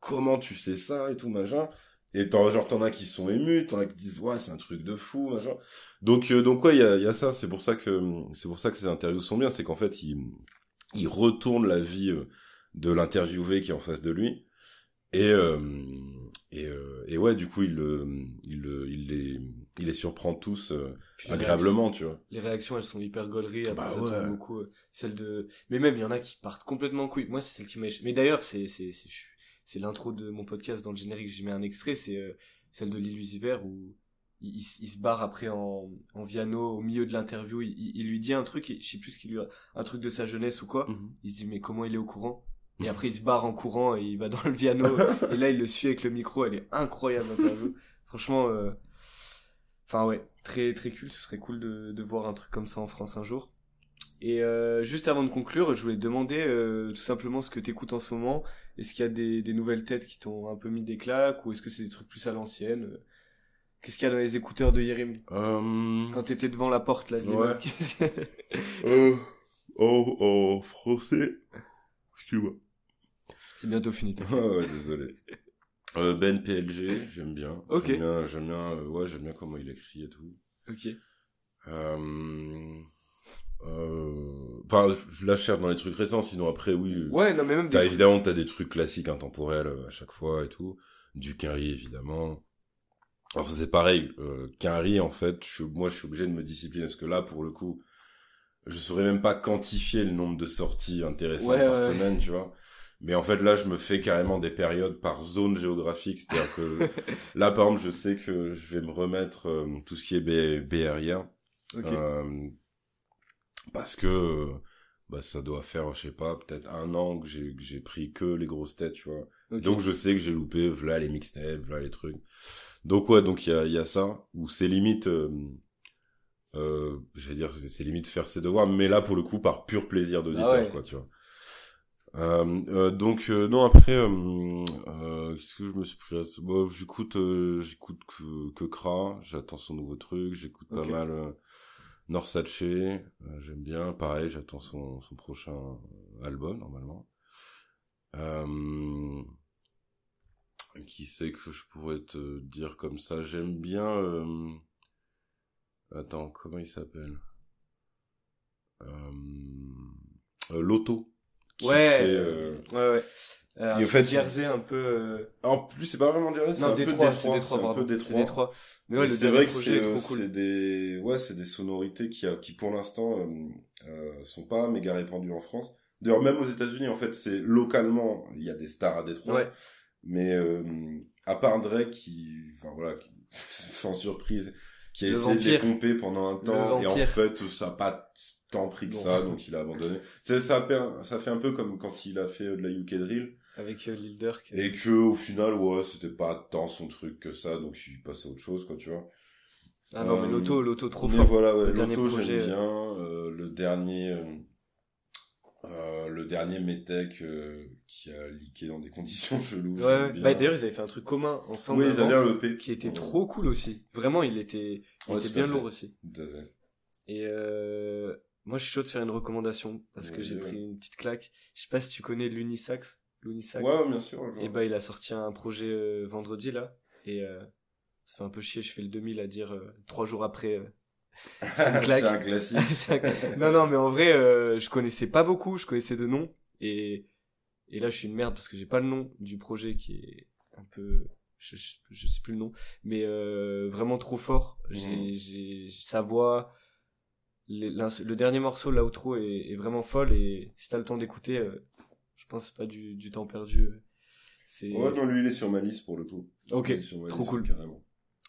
comment tu sais ça et tout machin. Et t'en genre t'en as qui sont émus, t'en as qui disent ouais c'est un truc de fou machin. Donc euh, donc ouais il y a, y a ça. C'est pour ça que c'est pour ça que ces interviews sont bien, c'est qu'en fait il il retourne la vie euh, de l'interviewé qui est en face de lui. Et euh, et, euh, et ouais du coup il le il le- il les il les surprend tous euh, agréablement tu vois. les réactions elles sont hyper gauleries après Bah ça ouais. tourne beaucoup euh, celle de mais même il y en a qui partent complètement en couille moi c'est celle qui m'a mais d'ailleurs c'est c'est c'est je- c'est l'intro de mon podcast dans le générique j'y mets un extrait c'est euh, celle de l'illusiver où il, il, s- il se barre après en, en piano au milieu de l'interview il, lui dit un truc je sais plus ce qu'il lui a un truc de sa jeunesse ou quoi. Il se dit mais comment il est au courant? Et après il se barre en courant et il va dans le piano et là il le suit avec le micro elle est incroyable l'interview. Franchement euh, enfin ouais très très cool ce serait cool de, de voir un truc comme ça en France un jour. Et euh, juste avant de conclure je voulais te demander euh, tout simplement ce que t'écoutes en ce moment est-ce qu'il y a des, des nouvelles têtes qui t'ont un peu mis des claques ou est-ce que c'est des trucs plus à l'ancienne euh, qu'est-ce qu'il y a dans les écouteurs de Yerim? Euh... quand t'étais devant la porte là Ouais. Euh, oh, oh, français. Excuse-moi. c'est bientôt fini. Ouais, ouais, désolé. Euh, ben PLG, j'aime bien. Ok. J'aime bien, j'aime bien, euh, ouais, j'aime bien comment il écrit et tout. ok Euh, euh, enfin, je la cherche dans les trucs récents, sinon après, oui. ouais non mais même des T'as trucs- évidemment, t'as des trucs classiques intemporels euh, à chaque fois et tout. Du Quinry, évidemment. Alors c'est pareil, euh, Quinry, en fait, je, moi je suis obligé de me discipliner parce que là, pour le coup, je saurais même pas quantifier le nombre de sorties intéressantes Ouais, par ouais. semaine, tu vois. Mais en fait, là, je me fais carrément des périodes par zone géographique. C'est-à-dire que là, par exemple, je sais que je vais me remettre euh, tout ce qui est B- BRIA. ok Euh, parce que euh, bah, ça doit faire, je sais pas, peut-être un an que j'ai que j'ai pris que les grosses têtes, tu vois. Donc je sais que j'ai loupé, voilà les mixtapes, voilà les trucs. Donc ouais, donc il y a, il y a ça, où c'est limite, euh, euh, j'allais dire, c'est- limite faire ses devoirs, mais là pour le coup par pur plaisir d'auditeur, Ah ouais. quoi, tu vois. Euh, euh, donc euh, non après euh, qu'est-ce que je me suis pris à bon, j'écoute euh, j'écoute que, que Kra j'attends son nouveau truc j'écoute pas mal euh, Norsace euh, j'aime bien. Pareil j'attends son, son prochain album normalement. Euh, qui sait que je pourrais te dire comme ça? J'aime bien euh, attends comment il s'appelle? Euh, Loto ouais fait, ouais ouais euh, un en fait, Jersey un peu euh, En plus, c'est pas vraiment Jersey, c'est un peu Détroit c'est un peu Détroit. Mais ouais Et c'est vrai que c'est est euh, cool des ouais, c'est des sonorités qui a- qui pour l'instant euh, euh, sont pas méga répandues en France. D'ailleurs même aux États-Unis en fait, c'est localement, il y a des stars à Détroit. ouais Mais euh, à part Drake qui enfin voilà, qui- sans surprise qui a Le essayé de les vampire. pomper pendant un temps et en vampire. fait ça a pas tant pris que Bon. ça donc il a abandonné. Ça ça fait un peu comme quand il a fait euh, de la UK drill. Avec euh, Lil Durk Et que au final, ouais, c'était pas tant son truc que ça, donc je suis passé à autre chose, quoi, tu vois. Ah non, mais Euh, l'auto, l'auto trop mais fort. voilà, ouais, Le l'auto, j'aime euh, bien. Euh, le dernier, euh, euh, le dernier Metec euh, qui a leaké dans des conditions cheloues. Ouais, bien. Bah, d'ailleurs, ils avaient fait un truc commun ensemble. oui, ils avaient un EP. qui était Ouais. trop cool aussi. Vraiment, il était, il Ouais, était bien lourd aussi. Et euh, moi, je suis chaud de faire une recommandation parce que j'ai pris une petite claque. Je sais pas si tu connais l'Unisax. L'Unisax. Ouais, bien sûr. Et bah, il a sorti un projet euh, vendredi là. Et euh, ça fait un peu chier. Je fais le 2000 à dire euh, trois jours après. euh, c'est un classique. Un- non, non, mais en vrai, je connaissais pas beaucoup. Je connaissais de noms. Et, et là, je suis une merde parce que j'ai pas le nom du projet qui est un peu. Je, je, je sais plus le nom. Mais vraiment trop fort. J'ai, Mhm. j'ai sa voix. Le dernier morceau, l'outro, est, est vraiment folle. Et si t'as le temps d'écouter, euh, pense que c'est pas du, du temps perdu. C'est Ouais, non, lui, il est sur ma liste pour le coup. Ok, trop cool. Carrément.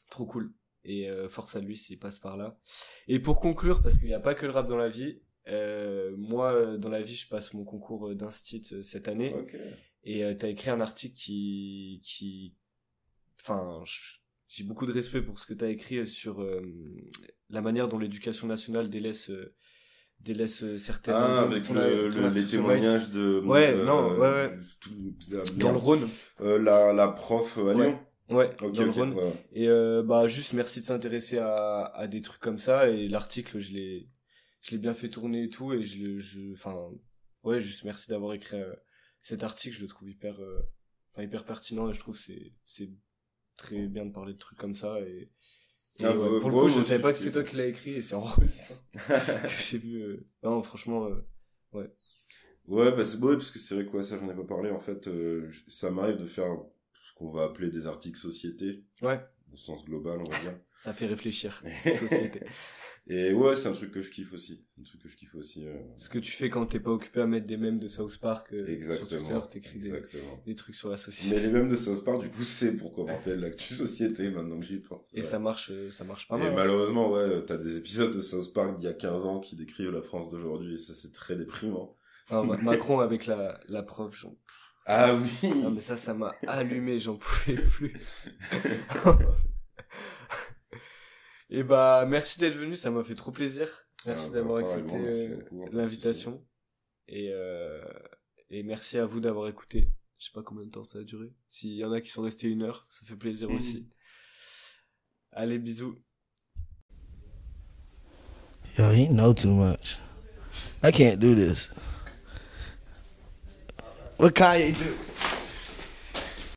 trop cool. Et euh, force à lui s'il passe par là. Et pour conclure, parce qu'il n'y a pas que le rap dans la vie, euh, moi, euh, dans la vie, je passe mon concours d'instit cette année. Et euh, t'as écrit un article qui, qui, enfin, je- j'ai beaucoup de respect pour ce que t'as écrit euh, sur euh, la manière dont l'éducation nationale délaisse, euh, délaisse euh, certaines. Ah, avec le, le- les témoignages de. Ouais, euh, non, ouais, ouais. tout- Vice, dans le Rhône. euh, la, la prof à Ouais. Lyon. Ouais, dans le. Rhône. ouais. Et euh, bah juste merci de s'intéresser à, à des trucs comme ça et l'article je l'ai je l'ai bien fait tourner et tout et je je enfin ouais juste merci d'avoir écrit euh, cet article je le trouve hyper euh, hyper pertinent et je trouve c'est c'est très bien de parler de trucs comme ça et, et Ah, ouais, bah, pour le ouais, coup je aussi, savais pas que c'est toi qui l'as écrit et c'est en rôle que j'ai vu euh, non franchement euh, Ouais, bah c'est beau, parce que c'est vrai que ouais, ça j'en ai pas parlé. En fait, euh, ça m'arrive de faire ce qu'on va appeler des articles société, ouais au sens global, on va dire. ça fait réfléchir société Et ouais, c'est un truc que je kiffe aussi. C'est un truc que je kiffe aussi. euh, ce que tu fais quand t'es pas occupé à mettre des mèmes de South Park euh, sur Exactement. Twitter t'écris des, trucs sur la société Mais les mêmes de South Park, du coup, c'est pour commenter l'actu société, maintenant que j'y pense. Et ouais. ça marche, euh, ça marche pas Et mal. hein. malheureusement, ouais, t'as des épisodes de South Park d'il y a 15 ans qui décrivent la France d'aujourd'hui, et ça, c'est très déprimant. Ah, Ma- Macron avec la, la prof. Ah oui! Non, mais ça, ça m'a allumé, j'en pouvais plus. Et bah, merci d'être venu, ça m'a fait trop plaisir. Merci Ah, bah, d'avoir accepté euh, de l'invitation. Et, euh, et merci à vous d'avoir écouté. Je sais pas combien de temps ça a duré. S'il y en a qui sont restés une heure, ça fait plaisir Mhm. aussi. Allez, bisous. Yo, he know too much. I can't do this. What do?